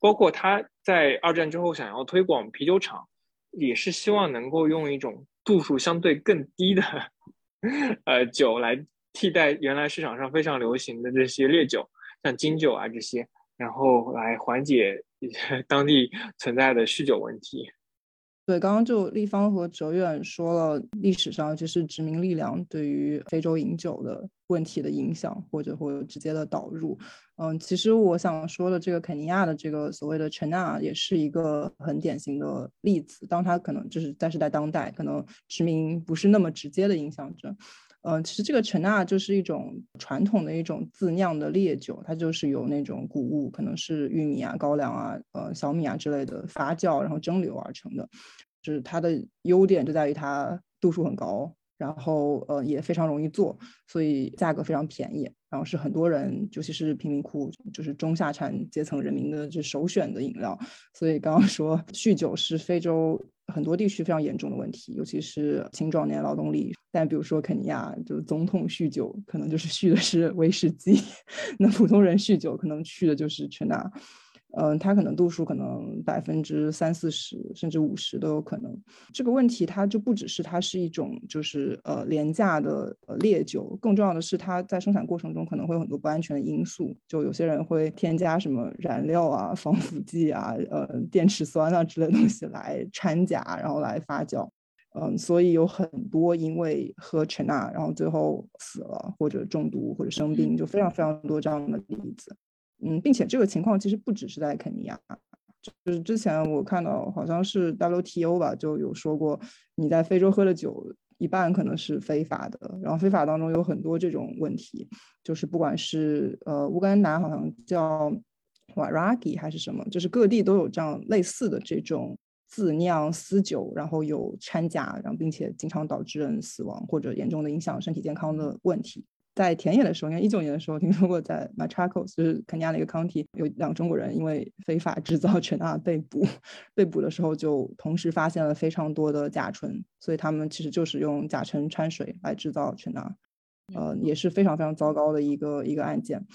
包括他在二战之后想要推广啤酒厂，也是希望能够用一种度数相对更低的呃酒来替代原来市场上非常流行的这些烈酒，像金酒啊这些，然后来缓解 当地存在的酗酒问题。对，刚刚就立方和哲远说了历史上就是殖民力量对于非洲饮酒的问题的影响，或者或直接的导入。嗯，其实我想说的这个肯尼亚的这个所谓的陈纳也是一个很典型的例子。当它可能就是但是在当代，可能殖民不是那么直接的影响着。嗯，其实这个陈纳就是一种传统的一种自酿的烈酒，它就是由那种谷物，可能是玉米啊、高粱啊、呃小米啊之类的发酵，然后蒸馏而成的。就是它的优点就在于它度数很高，然后呃也非常容易做，所以价格非常便宜，然后是很多人，尤其是贫民窟，就是中下产阶层人民的就首选的饮料。所以刚刚说 酗酒是非洲。很多地区非常严重的问题，尤其是青壮年劳动力。但比如说肯尼亚，就是总统酗酒，可能就是酗的是威士忌；那普通人酗酒，可能酗的就是全拿。嗯，它可能度数可能百分之三四十，甚至五十都有可能。这个问题它就不只是它是一种就是呃廉价的烈酒，更重要的是它在生产过程中可能会有很多不安全的因素。就有些人会添加什么燃料啊、防腐剂啊、呃电池酸啊之类东西来掺假，然后来发酵。嗯，所以有很多因为喝陈纳，然后最后死了或者中毒或者生病，就非常非常多这样的例子。嗯，并且这个情况其实不只是在肯尼亚，就是之前我看到好像是 WTO 吧，就有说过你在非洲喝的酒一半可能是非法的，然后非法当中有很多这种问题，就是不管是呃乌干达好像叫 Waragi 还是什么，就是各地都有这样类似的这种自酿私酒，然后有掺假，然后并且经常导致人死亡或者严重的影响身体健康的问题。在田野的时候，应该一九年的时候，听说过在 Machacos，就是肯尼亚的一个 county，有两个中国人因为非法制造全钠被捕，被捕的时候就同时发现了非常多的甲醇，所以他们其实就是用甲醇掺水来制造全钠，呃，也是非常非常糟糕的一个一个案件。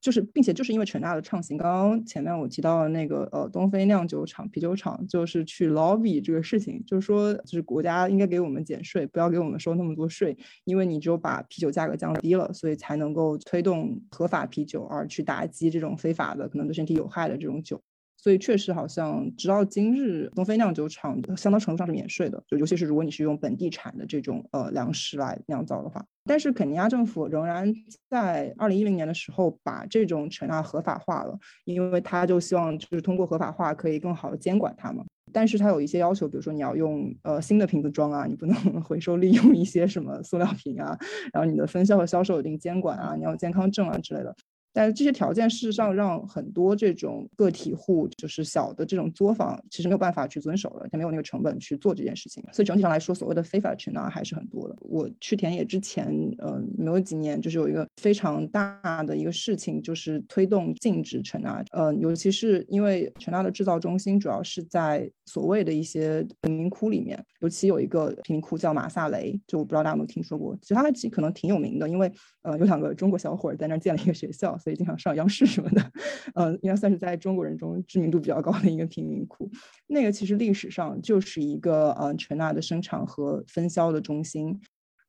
就是，并且就是因为全大的创新，刚刚前面我提到的那个呃东非酿酒厂啤酒厂，就是去 lobby 这个事情，就是说，就是国家应该给我们减税，不要给我们收那么多税，因为你只有把啤酒价格降低了，所以才能够推动合法啤酒，而去打击这种非法的可能对身体有害的这种酒。所以确实好像直到今日，东非酿酒厂相当程度上是免税的，就尤其是如果你是用本地产的这种呃粮食来酿造的话。但是肯尼亚政府仍然在二零一零年的时候把这种陈纳合法化了，因为他就希望就是通过合法化可以更好的监管它嘛。但是它有一些要求，比如说你要用呃新的瓶子装啊，你不能 回收利用一些什么塑料瓶啊，然后你的分销和销售一定监管啊，你要健康证啊之类的。但是这些条件事实上让很多这种个体户，就是小的这种作坊，其实没有办法去遵守了，他没有那个成本去做这件事情。所以整体上来说，所谓的非法权呢还是很多的。我去田野之前，呃，没有几年，就是有一个非常大的一个事情，就是推动禁止陈纳，呃，尤其是因为陈纳的制造中心主要是在所谓的一些贫民窟里面，尤其有一个贫民窟叫马萨雷，就我不知道大家有没有听说过，其实它可能挺有名的，因为呃有两个中国小伙在那儿建了一个学校。所以经常上央视什么的，呃，应该算是在中国人中知名度比较高的一个贫民窟。那个其实历史上就是一个呃全纳的生产和分销的中心，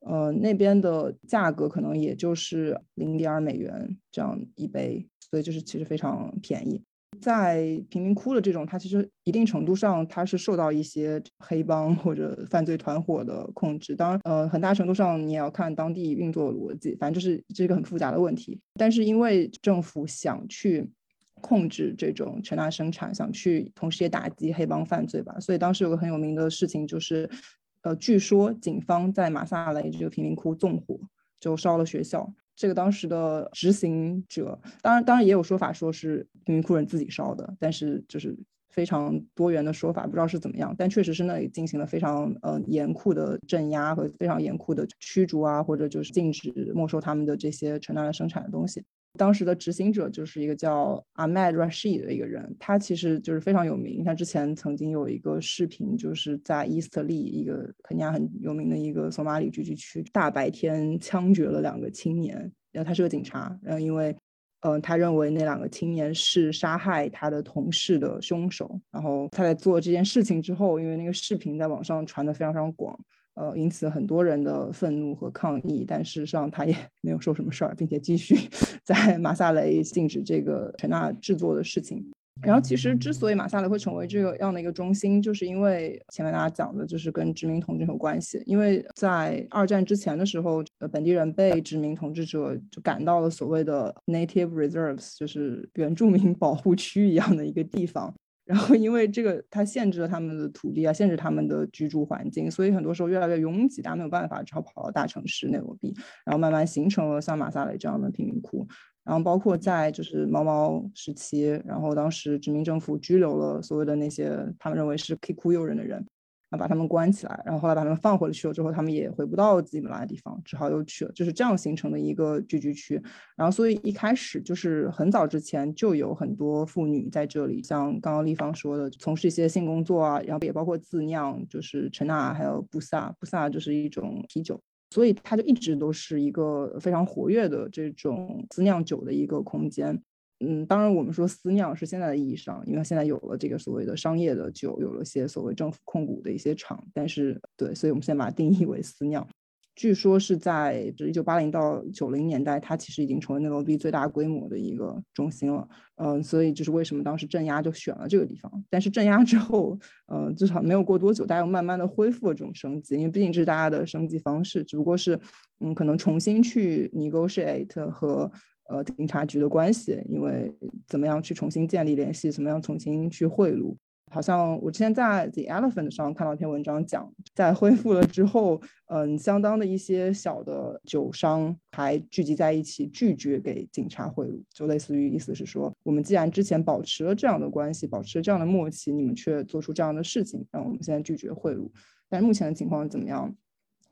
呃，那边的价格可能也就是零点二美元这样一杯，所以就是其实非常便宜。在贫民窟的这种，它其实一定程度上它是受到一些黑帮或者犯罪团伙的控制。当然，呃，很大程度上你也要看当地运作逻辑，反正就是这是个很复杂的问题。但是因为政府想去控制这种全大生产，想去同时也打击黑帮犯罪吧，所以当时有个很有名的事情就是，呃，据说警方在马萨雷这个贫民窟纵火，就烧了学校。这个当时的执行者，当然当然也有说法说是贫民窟人自己烧的，但是就是非常多元的说法，不知道是怎么样。但确实是那里进行了非常呃严酷的镇压和非常严酷的驱逐啊，或者就是禁止没收他们的这些纯纳生产的东西。当时的执行者就是一个叫 Ahmed Rashid 的一个人，他其实就是非常有名。他之前曾经有一个视频，就是在伊斯特利一个肯尼亚很有名的一个索马里聚居区，大白天枪决了两个青年。然后他是个警察，然后因为，呃，他认为那两个青年是杀害他的同事的凶手。然后他在做这件事情之后，因为那个视频在网上传的非常非常广。呃，引起了很多人的愤怒和抗议，但事实上他也没有说什么事儿，并且继续 在马萨雷禁止这个全纳制作的事情。然后，其实之所以马萨雷会成为这个样的一个中心，就是因为前面大家讲的，就是跟殖民统治有关系。因为在二战之前的时候，呃，本地人被殖民统治者就赶到了所谓的 native reserves，就是原住民保护区一样的一个地方。然后，因为这个，它限制了他们的土地啊，限制他们的居住环境，所以很多时候越来越拥挤，大家没有办法，只好跑到大城市内罗毕，然后慢慢形成了像马萨雷这样的贫民窟。然后，包括在就是猫猫时期，然后当时殖民政府拘留了所有的那些他们认为是可以忽悠人的人。啊，把他们关起来，然后后来把他们放回去了之后，他们也回不到自己本来的地方，只好又去了，就是这样形成的一个聚居区。然后，所以一开始就是很早之前就有很多妇女在这里，像刚刚丽芳说的，从事一些性工作啊，然后也包括自酿，就是陈纳还有布萨，布萨就是一种啤酒，所以它就一直都是一个非常活跃的这种自酿酒的一个空间。嗯，当然，我们说私酿是现在的意义上，因为现在有了这个所谓的商业的酒，有了些所谓政府控股的一些厂，但是对，所以我们现在把它定义为私酿。据说是在就一九八零到九零年代，它其实已经成为内罗毕最大规模的一个中心了。嗯，所以就是为什么当时镇压就选了这个地方。但是镇压之后，嗯，至少没有过多久，大家又慢慢的恢复了这种生计，因为毕竟这是大家的生计方式，只不过是嗯，可能重新去 negotiate 和。呃，警察局的关系，因为怎么样去重新建立联系，怎么样重新去贿赂？好像我之前在 The Elephant 上看到一篇文章，讲在恢复了之后，嗯，相当的一些小的酒商还聚集在一起，拒绝给警察贿赂，就类似于意思是说，我们既然之前保持了这样的关系，保持了这样的默契，你们却做出这样的事情，让我们现在拒绝贿赂。但目前的情况怎么样？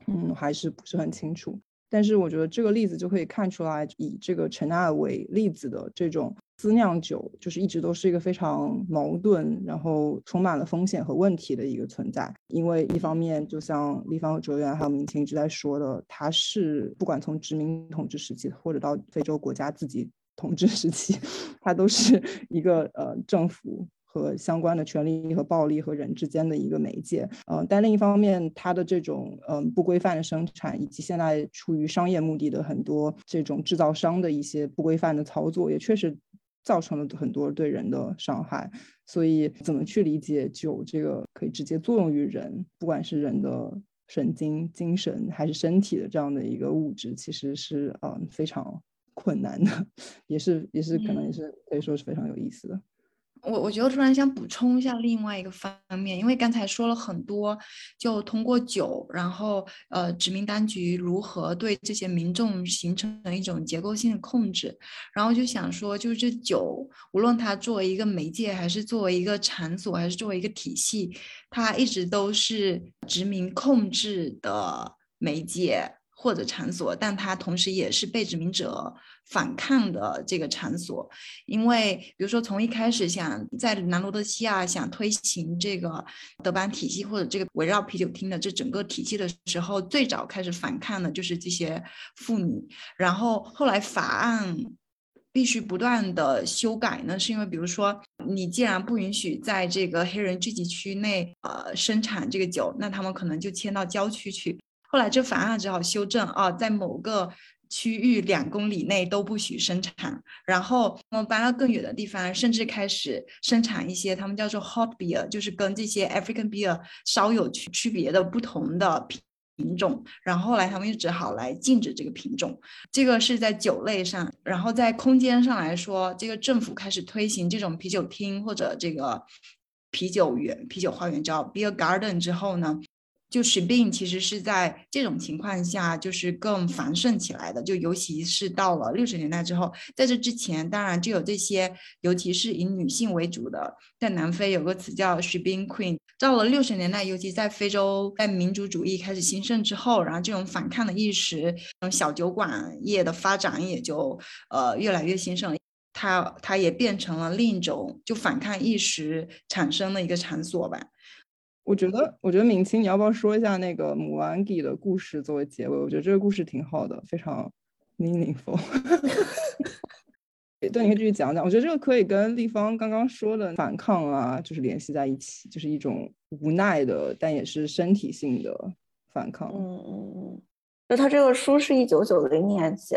嗯，还是不是很清楚。但是我觉得这个例子就可以看出来，以这个陈纳为例子的这种私酿酒，就是一直都是一个非常矛盾，然后充满了风险和问题的一个存在。因为一方面，就像立方和哲远还有明清一直在说的，它是不管从殖民统治时期或者到非洲国家自己统治时期，它都是一个呃政府。和相关的权利和暴力和人之间的一个媒介，嗯，但另一方面，它的这种嗯不规范的生产，以及现在出于商业目的的很多这种制造商的一些不规范的操作，也确实造成了很多对人的伤害。所以，怎么去理解酒这个可以直接作用于人，不管是人的神经、精神还是身体的这样的一个物质，其实是嗯非常困难的，也是也是可能也是可以说是非常有意思的。我我觉得突然想补充一下另外一个方面，因为刚才说了很多，就通过酒，然后呃殖民当局如何对这些民众形成一种结构性的控制，然后就想说，就是这酒，无论它作为一个媒介，还是作为一个场所，还是作为一个体系，它一直都是殖民控制的媒介。或者场所，但它同时也是被殖民者反抗的这个场所，因为比如说从一开始想在南罗德西亚想推行这个德班体系或者这个围绕啤酒厅的这整个体系的时候，最早开始反抗的就是这些妇女，然后后来法案必须不断的修改呢，是因为比如说你既然不允许在这个黑人聚集区内呃生产这个酒，那他们可能就迁到郊区去。后来这法案只好修正啊，在某个区域两公里内都不许生产。然后我们搬到更远的地方，甚至开始生产一些他们叫做 hot beer，就是跟这些 African beer 稍有区区别的不同的品品种。然后后来他们就只好来禁止这个品种。这个是在酒类上，然后在空间上来说，这个政府开始推行这种啤酒厅或者这个啤酒园、啤酒花园叫 beer garden 之后呢？就疾病其实是在这种情况下，就是更繁盛起来的。就尤其是到了六十年代之后，在这之前，当然就有这些，尤其是以女性为主的，在南非有个词叫 s h b i n queen。到了六十年代，尤其在非洲，在民族主义开始兴盛之后，然后这种反抗的意识，小酒馆业的发展也就呃越来越兴盛。它它也变成了另一种就反抗意识产生的一个场所吧。我觉得，我觉得明清，你要不要说一下那个母安吉的故事作为结尾？我觉得这个故事挺好的，非常 meaningful。对，你可以继续讲讲。我觉得这个可以跟立方刚刚说的反抗啊，就是联系在一起，就是一种无奈的，但也是身体性的反抗。嗯嗯嗯。就他这个书是一九九零年写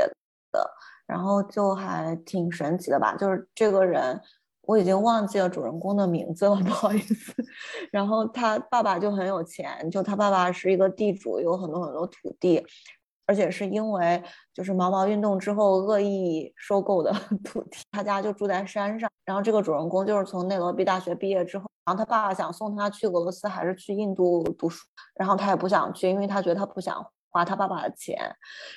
的，然后就还挺神奇的吧？就是这个人。我已经忘记了主人公的名字了，不好意思。然后他爸爸就很有钱，就他爸爸是一个地主，有很多很多土地，而且是因为就是毛毛运动之后恶意收购的 土地。他家就住在山上。然后这个主人公就是从内罗毕大学毕业之后，然后他爸爸想送他去俄罗斯还是去印度读书，然后他也不想去，因为他觉得他不想。花他爸爸的钱，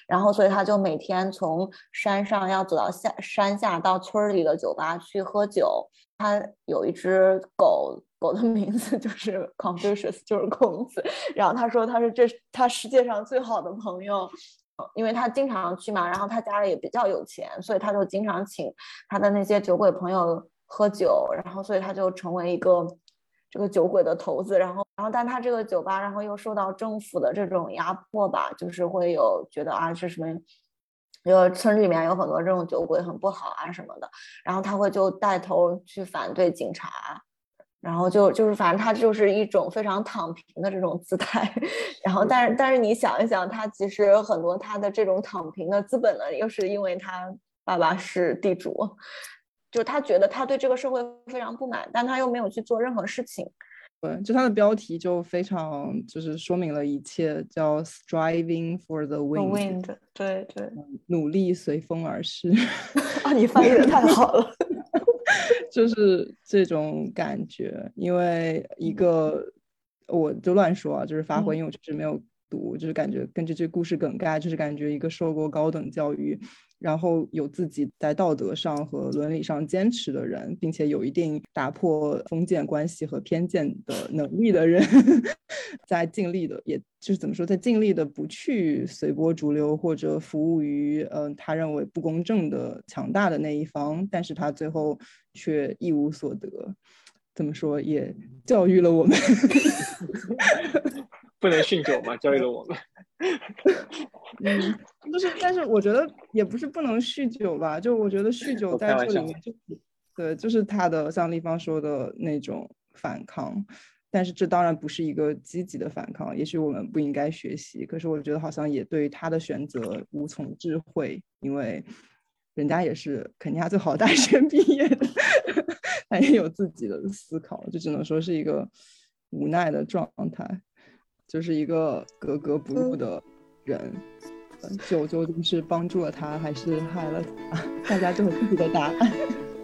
然后所以他就每天从山上要走到下山下到村里的酒吧去喝酒。他有一只狗狗的名字就是 Confucius，就是孔子。然后他说他是这他世界上最好的朋友，因为他经常去嘛。然后他家里也比较有钱，所以他就经常请他的那些酒鬼朋友喝酒。然后所以他就成为一个。这个酒鬼的头子，然后，然后，但他这个酒吧，然后又受到政府的这种压迫吧，就是会有觉得啊，是什么，因为村里面有很多这种酒鬼很不好啊什么的，然后他会就带头去反对警察，然后就就是反正他就是一种非常躺平的这种姿态，然后，但是但是你想一想，他其实很多他的这种躺平的资本呢，又是因为他爸爸是地主。就他觉得他对这个社会非常不满，但他又没有去做任何事情。对，就他的标题就非常就是说明了一切，叫 “striving for the wind”。对对，努力随风而逝。啊，你翻译的太好了，就是这种感觉。因为一个，我就乱说啊，就是发挥，因为我确实没有读，就是感觉根据这故事梗概，就是感觉一个受过高等教育。然后有自己在道德上和伦理上坚持的人，并且有一定打破封建关系和偏见的能力的人，在尽力的，也就是怎么说，在尽力的不去随波逐流或者服务于嗯他认为不公正的强大的那一方，但是他最后却一无所得。怎么说也教育了我们，不能酗酒嘛，教育了我们。嗯，就是，但是我觉得也不是不能酗酒吧，就我觉得酗酒在这里面就，对，就是他的像立方说的那种反抗，但是这当然不是一个积极的反抗，也许我们不应该学习，可是我觉得好像也对于他的选择无从智慧，因为人家也是肯尼亚最好大学毕业的。他也有自己的思考，就只能说是一个无奈的状态，就是一个格格不入的人酒究竟是帮助了他还是害了 大家就么自己的答案。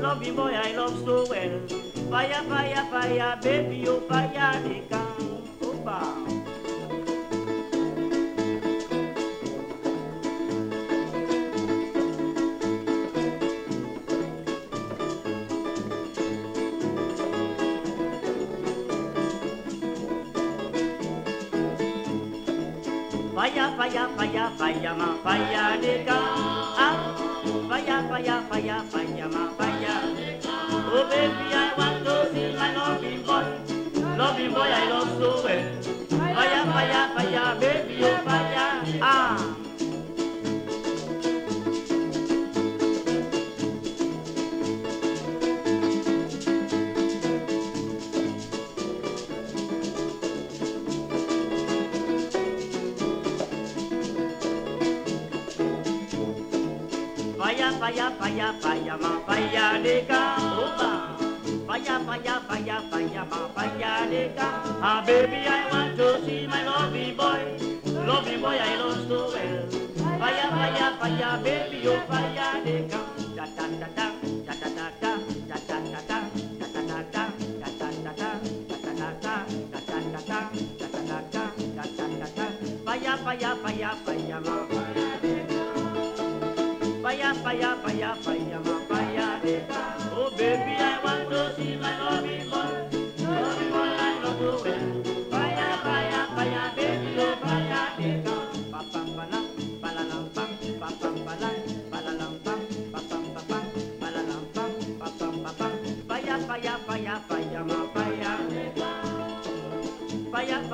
loving boy I love so well. Fire, fire, fire, baby, oh fire, they can, oh, Fire, fire, fire, fire, ma fire de Ah, fire, fire, fire, fire, ma fire. Oh baby, I want to see my loving boy, loving boy I love so well. Fire, fire, fire, baby, oh fire. Ah. falla nigga, oba. paya, paya, paya, paya, ma, paya nigga. Ah, baby, I want to see my lovey boy. Lovey boy, I love so well. Paya, paya, paya, baby, oh, paya nigga. Da, da, da, da, da, da, da, da, da, da, da, da. paya, paya, paya, fire, paya, paya, paya, paya fire.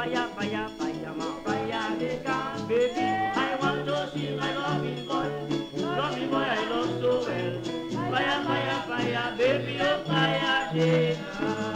Fire, fire, fire, my fire. Baby, I want to see my lovely boy. Love me boy, I love so well. Fire, fire, fire, baby, oh fire.